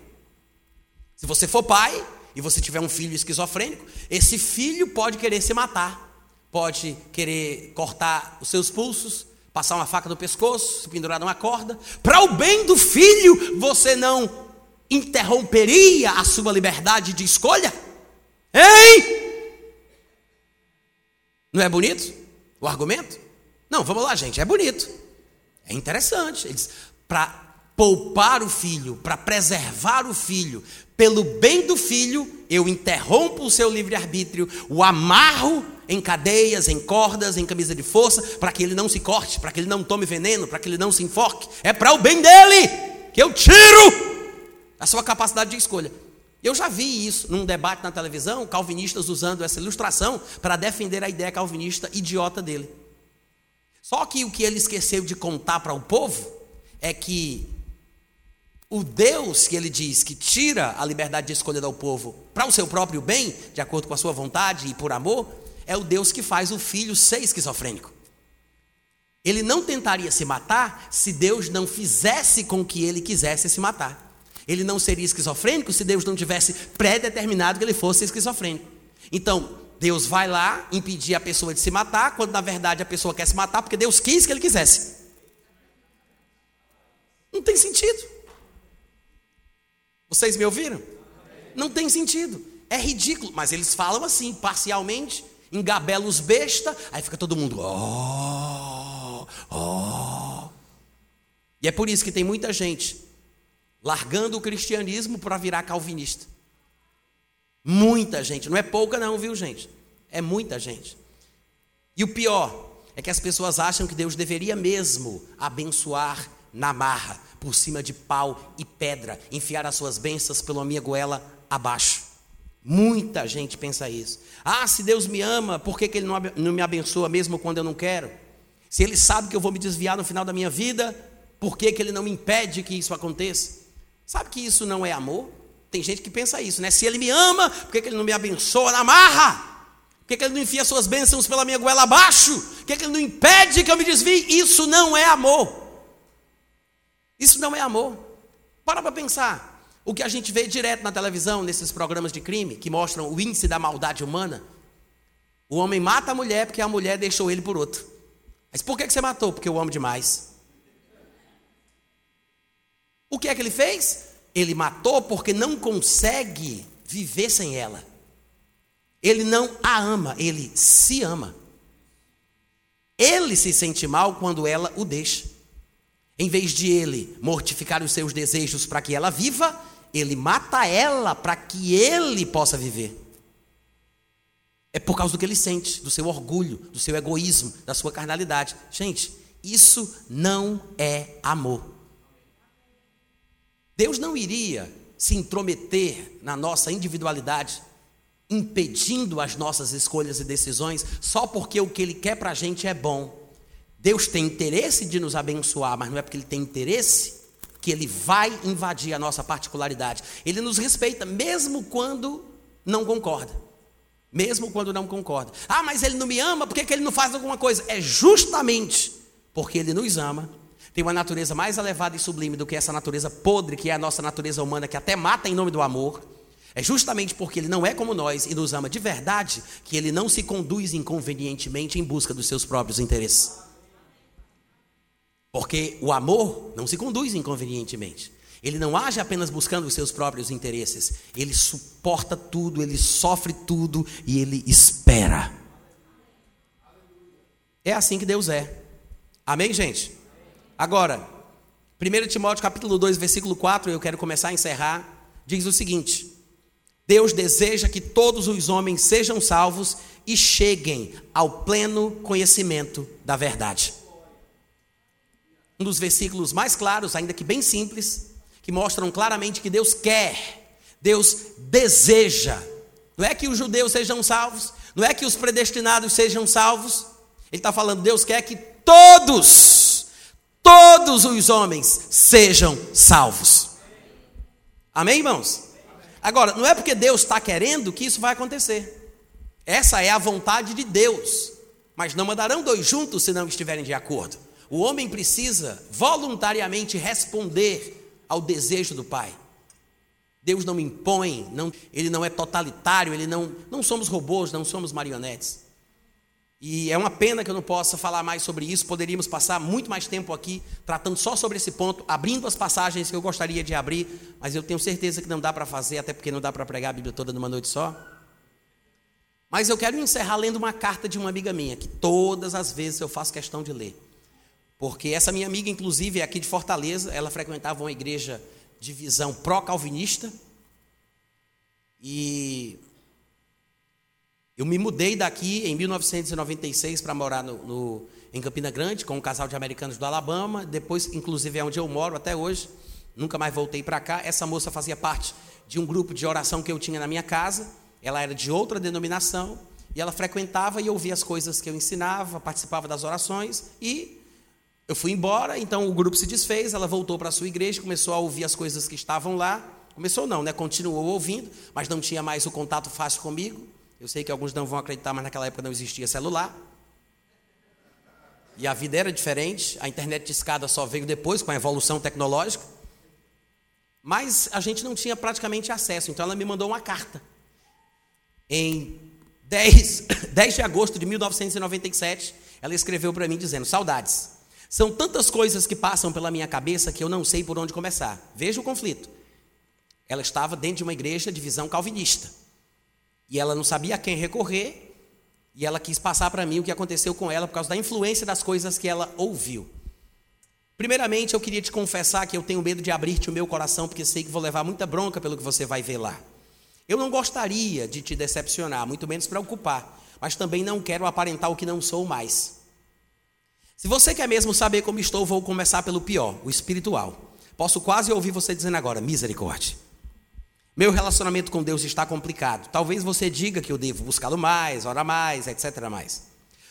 Se você for pai e você tiver um filho esquizofrênico, esse filho pode querer se matar, pode querer cortar os seus pulsos, passar uma faca no pescoço, se pendurar numa corda. Para o bem do filho, você não interromperia a sua liberdade de escolha? Hein? Não é bonito o argumento? Não, vamos lá, gente, é bonito. É interessante. Eles, para poupar o filho, para preservar o filho, pelo bem do filho, eu interrompo o seu livre-arbítrio, o amarro em cadeias, em cordas, em camisa de força, para que ele não se corte, para que ele não tome veneno, para que ele não se enfoque. É para o bem dele que eu tiro a sua capacidade de escolha. Eu já vi isso num debate na televisão, calvinistas usando essa ilustração para defender a ideia calvinista idiota dele. Só que o que ele esqueceu de contar para o povo é que o Deus que ele diz que tira a liberdade de escolha do povo para o seu próprio bem, de acordo com a sua vontade e por amor, é o Deus que faz o filho ser esquizofrênico. Ele não tentaria se matar se Deus não fizesse com que ele quisesse se matar. Ele não seria esquizofrênico se Deus não tivesse pré-determinado que ele fosse esquizofrênico. Então, Deus vai lá impedir a pessoa de se matar, quando na verdade a pessoa quer se matar porque Deus quis que ele quisesse. Não tem sentido. Vocês me ouviram? Não tem sentido. É ridículo, mas eles falam assim, parcialmente, engabelos besta, aí fica todo mundo, oh, oh. E é por isso que tem muita gente largando o cristianismo para virar calvinista. Muita gente, não é pouca não, viu, gente? É muita gente. E o pior é que as pessoas acham que Deus deveria mesmo abençoar na marra, por cima de pau e pedra, enfiar as suas bênçãos pela minha goela abaixo. Muita gente pensa isso. Ah, se Deus me ama, por que, que Ele não me abençoa mesmo quando eu não quero? Se Ele sabe que eu vou me desviar no final da minha vida, por que, que Ele não me impede que isso aconteça? Sabe que isso não é amor? Tem gente que pensa isso, né? Se ele me ama, por que, que ele não me abençoa na marra? Por que, que ele não enfia suas bênçãos pela minha goela abaixo? Por que, que ele não impede que eu me desvie? Isso não é amor. Isso não é amor. Para para pensar. O que a gente vê direto na televisão, nesses programas de crime, que mostram o índice da maldade humana. O homem mata a mulher porque a mulher deixou ele por outro. Mas por que, você matou? Porque eu amo demais. O que é que ele fez? Ele matou porque não consegue viver sem ela. Ele não a ama, ele se ama. ele se sente mal quando ela o deixa. Em vez de ele mortificar os seus desejos para que ela viva, ele mata ela para que ele possa viver. É por causa do que ele sente, do seu orgulho, do seu egoísmo, da sua carnalidade. Gente, isso não é amor. Deus não iria se intrometer na nossa individualidade, impedindo as nossas escolhas e decisões, só porque o que Ele quer para a gente é bom. Deus tem interesse de nos abençoar, mas não é porque Ele tem interesse que Ele vai invadir a nossa particularidade. Ele nos respeita, mesmo quando não concorda. Mesmo quando não concorda. Ah, mas Ele não me ama, por que, que Ele não faz alguma coisa? É justamente porque Ele nos ama tem uma natureza mais elevada e sublime do que essa natureza podre, que é a nossa natureza humana, que até mata em nome do amor. É justamente porque ele não é como nós e nos ama de verdade que ele não se conduz inconvenientemente em busca dos seus próprios interesses. Porque o amor não se conduz inconvenientemente. Ele não age apenas buscando os seus próprios interesses. Ele suporta tudo, ele sofre tudo e ele espera. É assim que Deus é. Amém, gente? Agora, 1 Timóteo capítulo 2, versículo 4, eu quero começar a encerrar, diz o seguinte: Deus deseja que todos os homens sejam salvos e cheguem ao pleno conhecimento da verdade. Um dos versículos mais claros, ainda que bem simples, que mostram claramente que Deus quer, Deus deseja. Não é que os judeus sejam salvos, não é que os predestinados sejam salvos. Ele está falando, Deus quer que todos todos os homens sejam salvos. Amém, irmãos? Agora, não é porque Deus está querendo que isso vai acontecer. Essa é a vontade de Deus. Mas não mandarão dois juntos se não estiverem de acordo. O homem precisa voluntariamente responder ao desejo do Pai. Deus não impõe, não, ele não é totalitário, ele não, não somos robôs, não somos marionetes. E é uma pena que eu não possa falar mais sobre isso, poderíamos passar muito mais tempo aqui tratando só sobre esse ponto, abrindo as passagens que eu gostaria de abrir, mas eu tenho certeza que não dá para fazer, até porque não dá para pregar a Bíblia toda numa noite só. Mas eu quero encerrar lendo uma carta de uma amiga minha, que todas as vezes eu faço questão de ler. Porque essa minha amiga, inclusive, é aqui de Fortaleza, ela frequentava uma igreja de visão pró-calvinista. E eu me mudei daqui em 1996 para morar no, no, em Campina Grande com um casal de americanos do Alabama. Depois, inclusive, é onde eu moro até hoje. Nunca mais voltei para cá. Essa moça fazia parte de um grupo de oração que eu tinha na minha casa. Ela era de outra denominação e ela frequentava e ouvia as coisas que eu ensinava, participava das orações e eu fui embora. Então o grupo se desfez. Ela voltou para a sua igreja, começou a ouvir as coisas que estavam lá. Começou não, né? Continuou ouvindo, mas não tinha mais o contato fácil comigo. Eu sei que alguns não vão acreditar, mas naquela época não existia celular. E a vida era diferente, a internet de escada só veio depois com a evolução tecnológica. Mas a gente não tinha praticamente acesso, então ela me mandou uma carta. Em 10, 10 <coughs> de agosto de 1997, ela escreveu para mim dizendo: Saudades. São tantas coisas que passam pela minha cabeça que eu não sei por onde começar. Veja o conflito. Ela estava dentro de uma igreja de visão calvinista. E ela não sabia a quem recorrer, e ela quis passar para mim o que aconteceu com ela por causa da influência das coisas que ela ouviu. Primeiramente, eu queria te confessar que eu tenho medo de abrir-te o meu coração, porque sei que vou levar muita bronca pelo que você vai ver lá. Eu não gostaria de te decepcionar, muito menos preocupar, mas também não quero aparentar o que não sou mais. Se você quer mesmo saber como estou, vou começar pelo pior, o espiritual. Posso quase ouvir você dizendo agora, misericórdia. Meu relacionamento com Deus está complicado. Talvez você diga que eu devo buscá-lo mais, orar mais, etc. Mais.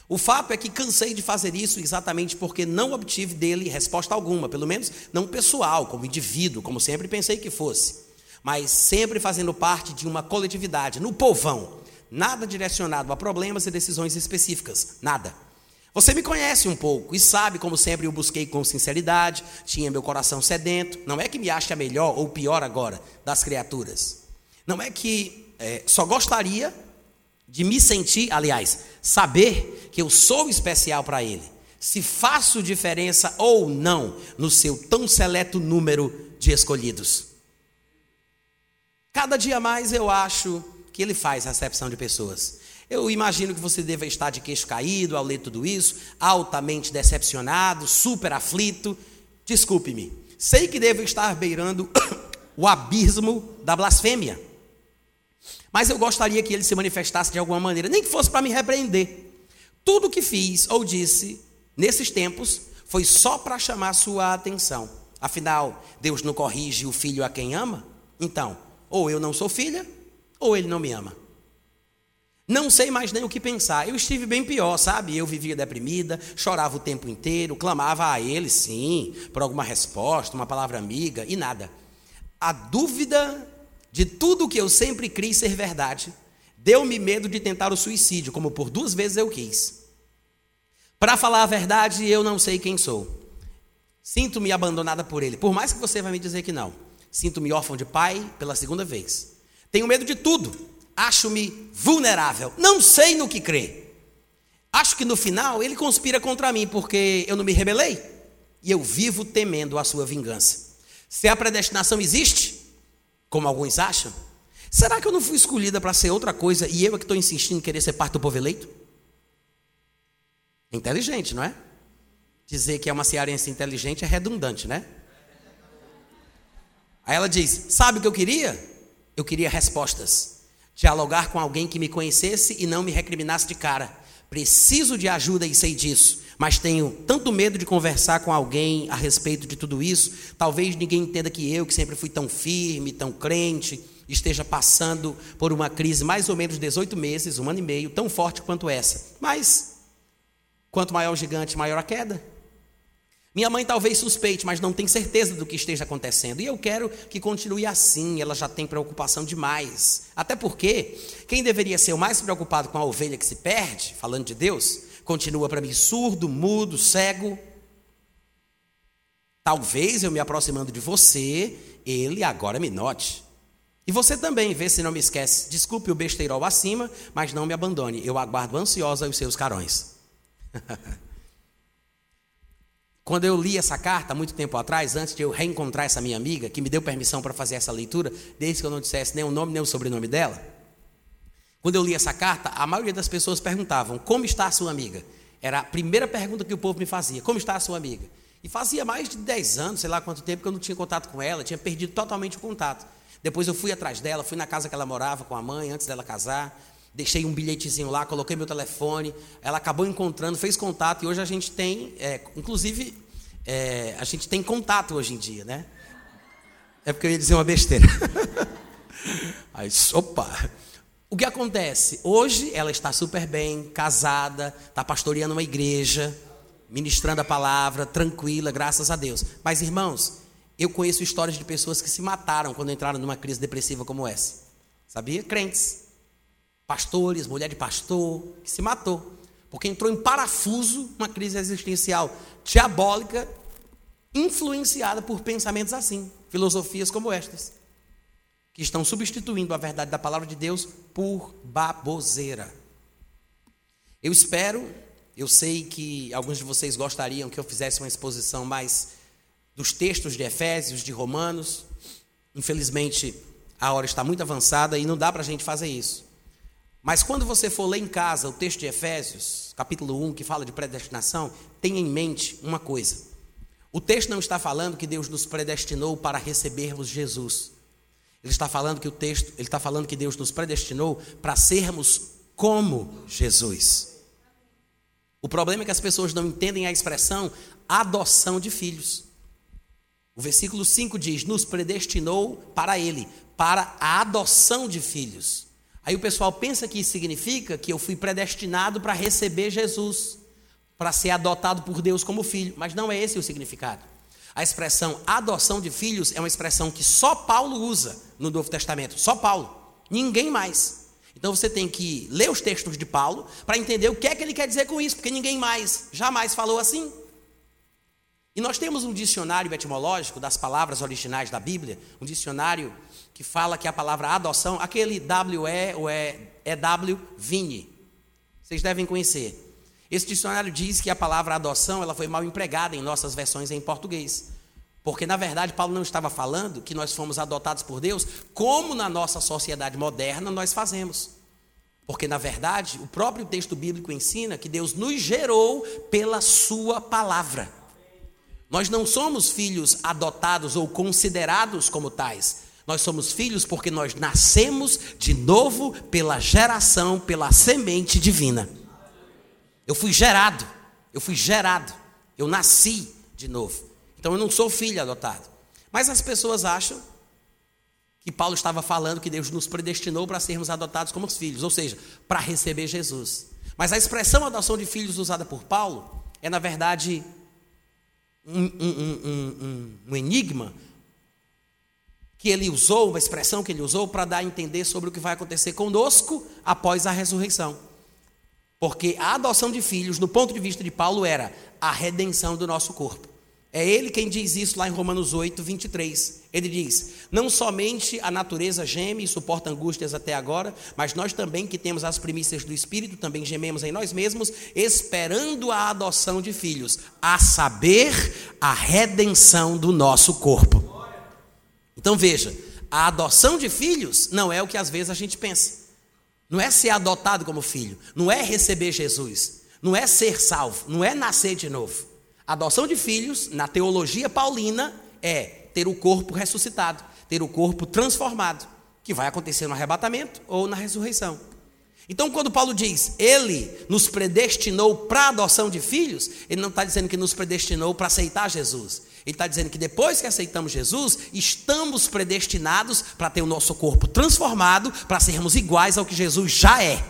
O fato é que cansei de fazer isso exatamente porque não obtive dele resposta alguma, pelo menos não pessoal, como indivíduo, como sempre pensei que fosse, mas sempre fazendo parte de uma coletividade, no povão, nada direcionado a problemas e decisões específicas, nada. Você me conhece um pouco e sabe como sempre eu busquei com sinceridade, tinha meu coração sedento. Não é que me ache a melhor ou pior agora das criaturas. Não é que é, só gostaria de me sentir, aliás, saber que eu sou especial para Ele. Se faço diferença ou não no seu tão seleto número de escolhidos. Cada dia mais eu acho que Ele faz recepção de pessoas. Eu imagino que você deva estar de queixo caído ao ler tudo isso, altamente decepcionado, super aflito. Desculpe-me. Sei que devo estar beirando <coughs> o abismo da blasfêmia. Mas eu gostaria que ele se manifestasse de alguma maneira, nem que fosse para me repreender. Tudo o que fiz ou disse nesses tempos foi só para chamar sua atenção. Afinal, Deus não corrige o filho a quem ama? Então, ou eu não sou filha, ou ele não me ama. Não sei mais nem o que pensar. Eu estive bem pior, sabe? Eu vivia deprimida, chorava o tempo inteiro, clamava a ele, sim, por alguma resposta, uma palavra amiga e nada. A dúvida de tudo que eu sempre criei ser verdade deu-me medo de tentar o suicídio, como por duas vezes eu quis. Para falar a verdade, eu não sei quem sou. Sinto-me abandonada por ele, por mais que você vai me dizer que não. Sinto-me órfão de pai pela segunda vez. Tenho medo de tudo. Acho-me vulnerável. Não sei no que crer. Acho que no final ele conspira contra mim porque eu não me rebelei. E eu vivo temendo a sua vingança. Se a predestinação existe, como alguns acham, será que eu não fui escolhida para ser outra coisa e eu é que estou insistindo em querer ser parte do povo eleito? Inteligente, não é? Dizer que é uma cearense inteligente é redundante, né? Aí ela diz: Sabe o que eu queria? Eu queria respostas. Dialogar com alguém que me conhecesse e não me recriminasse de cara. Preciso de ajuda e sei disso, mas tenho tanto medo de conversar com alguém a respeito de tudo isso. Talvez ninguém entenda que eu, que sempre fui tão firme, tão crente, esteja passando por uma crise mais ou menos 18 meses, um ano e meio, tão forte quanto essa. Mas, quanto maior o gigante, maior a queda. Minha mãe talvez suspeite, mas não tem certeza do que esteja acontecendo. E eu quero que continue assim, ela já tem preocupação demais. Até porque quem deveria ser o mais preocupado com a ovelha que se perde, falando de Deus, continua para mim surdo, mudo, cego. Talvez eu me aproximando de você, ele agora me note. E você também, vê se não me esquece. Desculpe o besteirol acima, mas não me abandone. Eu aguardo ansiosa os seus carões. <laughs> Quando eu li essa carta, muito tempo atrás, antes de eu reencontrar essa minha amiga, que me deu permissão para fazer essa leitura, desde que eu não dissesse nem o nome nem o sobrenome dela, quando eu li essa carta, a maioria das pessoas perguntavam: Como está a sua amiga? Era a primeira pergunta que o povo me fazia: Como está a sua amiga? E fazia mais de 10 anos, sei lá quanto tempo, que eu não tinha contato com ela, tinha perdido totalmente o contato. Depois eu fui atrás dela, fui na casa que ela morava com a mãe, antes dela casar, deixei um bilhetezinho lá, coloquei meu telefone, ela acabou encontrando, fez contato e hoje a gente tem, é, inclusive, é, a gente tem contato hoje em dia, né? É porque eu ia dizer uma besteira. <laughs> Aí, opa! O que acontece? Hoje ela está super bem, casada, está pastoreando uma igreja, ministrando a palavra, tranquila, graças a Deus. Mas, irmãos, eu conheço histórias de pessoas que se mataram quando entraram numa crise depressiva como essa. Sabia? Crentes pastores, mulher de pastor, que se matou, porque entrou em parafuso uma crise existencial diabólica, influenciada por pensamentos assim, filosofias como estas, que estão substituindo a verdade da palavra de Deus por baboseira. Eu espero, eu sei que alguns de vocês gostariam que eu fizesse uma exposição mais dos textos de Efésios, de Romanos. Infelizmente, a hora está muito avançada e não dá para a gente fazer isso. Mas quando você for ler em casa o texto de Efésios, capítulo 1, que fala de predestinação, tenha em mente uma coisa. O texto não está falando que Deus nos predestinou para recebermos Jesus. Ele está falando que o texto, ele está falando que Deus nos predestinou para sermos como Jesus. O problema é que as pessoas não entendem a expressão adoção de filhos. O versículo 5 diz: Nos predestinou para Ele, para a adoção de filhos. Aí o pessoal pensa que isso significa que eu fui predestinado para receber Jesus, para ser adotado por Deus como filho, mas não é esse o significado. A expressão adoção de filhos é uma expressão que só Paulo usa no Novo Testamento, só Paulo, ninguém mais. Então você tem que ler os textos de Paulo para entender o que é que ele quer dizer com isso, porque ninguém mais jamais falou assim. E nós temos um dicionário etimológico das palavras originais da Bíblia, um dicionário que fala que a palavra adoção, aquele WE ou EW Vini, vocês devem conhecer. Esse dicionário diz que a palavra adoção ela foi mal empregada em nossas versões em português. Porque, na verdade, Paulo não estava falando que nós fomos adotados por Deus, como na nossa sociedade moderna nós fazemos. Porque, na verdade, o próprio texto bíblico ensina que Deus nos gerou pela Sua palavra. Nós não somos filhos adotados ou considerados como tais. Nós somos filhos porque nós nascemos de novo pela geração, pela semente divina. Eu fui gerado, eu fui gerado, eu nasci de novo. Então eu não sou filho adotado. Mas as pessoas acham que Paulo estava falando que Deus nos predestinou para sermos adotados como filhos, ou seja, para receber Jesus. Mas a expressão adoção de filhos usada por Paulo é, na verdade, um, um, um, um enigma que ele usou, uma expressão que ele usou para dar a entender sobre o que vai acontecer conosco após a ressurreição. Porque a adoção de filhos, no ponto de vista de Paulo, era a redenção do nosso corpo. É ele quem diz isso lá em Romanos 8, 23. Ele diz: Não somente a natureza geme e suporta angústias até agora, mas nós também, que temos as primícias do Espírito, também gememos em nós mesmos, esperando a adoção de filhos, a saber, a redenção do nosso corpo. Então veja: a adoção de filhos não é o que às vezes a gente pensa. Não é ser adotado como filho, não é receber Jesus, não é ser salvo, não é nascer de novo. Adoção de filhos, na teologia paulina, é ter o corpo ressuscitado, ter o corpo transformado, que vai acontecer no arrebatamento ou na ressurreição. Então, quando Paulo diz, ele nos predestinou para a adoção de filhos, ele não está dizendo que nos predestinou para aceitar Jesus. Ele está dizendo que depois que aceitamos Jesus, estamos predestinados para ter o nosso corpo transformado, para sermos iguais ao que Jesus já é.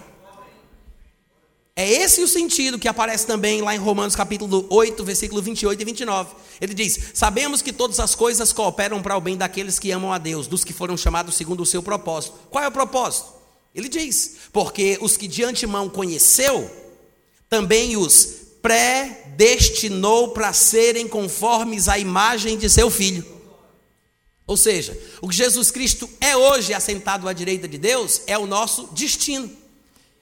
É esse o sentido que aparece também lá em Romanos capítulo 8, versículo 28 e 29. Ele diz: Sabemos que todas as coisas cooperam para o bem daqueles que amam a Deus, dos que foram chamados segundo o seu propósito. Qual é o propósito? Ele diz: Porque os que de antemão conheceu, também os predestinou para serem conformes à imagem de seu filho. Ou seja, o que Jesus Cristo é hoje assentado à direita de Deus é o nosso destino.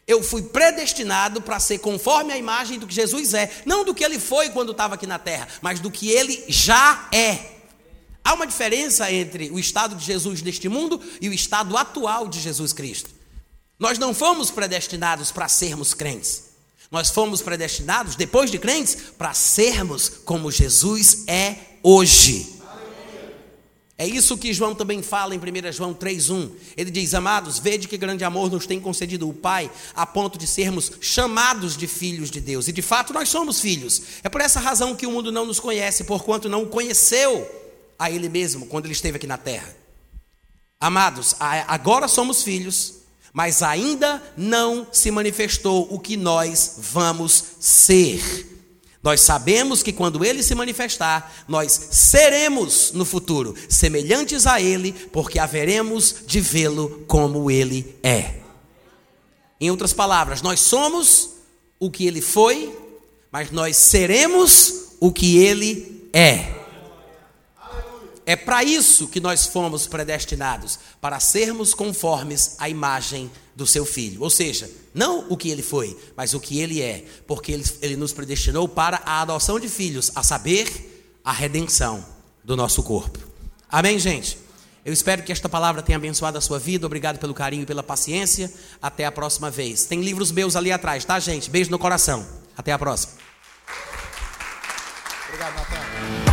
Eu fui predestinado para ser conforme a imagem do que Jesus é, não do que ele foi quando estava aqui na terra, mas do que ele já é. Há uma diferença entre o estado de Jesus neste mundo e o estado atual de Jesus Cristo. Nós não fomos predestinados para sermos crentes. Nós fomos predestinados, depois de crentes, para sermos como Jesus é hoje. É isso que João também fala em 1 João 3,1. Ele diz: Amados, vede que grande amor nos tem concedido o Pai, a ponto de sermos chamados de filhos de Deus. E de fato nós somos filhos. É por essa razão que o mundo não nos conhece, porquanto não conheceu a Ele mesmo quando Ele esteve aqui na terra. Amados, agora somos filhos, mas ainda não se manifestou o que nós vamos ser. Nós sabemos que quando ele se manifestar, nós seremos no futuro semelhantes a ele, porque haveremos de vê-lo como ele é. Em outras palavras, nós somos o que ele foi, mas nós seremos o que ele é. É para isso que nós fomos predestinados, para sermos conformes à imagem do seu filho. Ou seja, não o que ele foi, mas o que ele é, porque ele, ele nos predestinou para a adoção de filhos, a saber, a redenção do nosso corpo. Amém, gente? Eu espero que esta palavra tenha abençoado a sua vida. Obrigado pelo carinho e pela paciência. Até a próxima vez. Tem livros meus ali atrás, tá, gente? Beijo no coração. Até a próxima. Obrigado, Natália.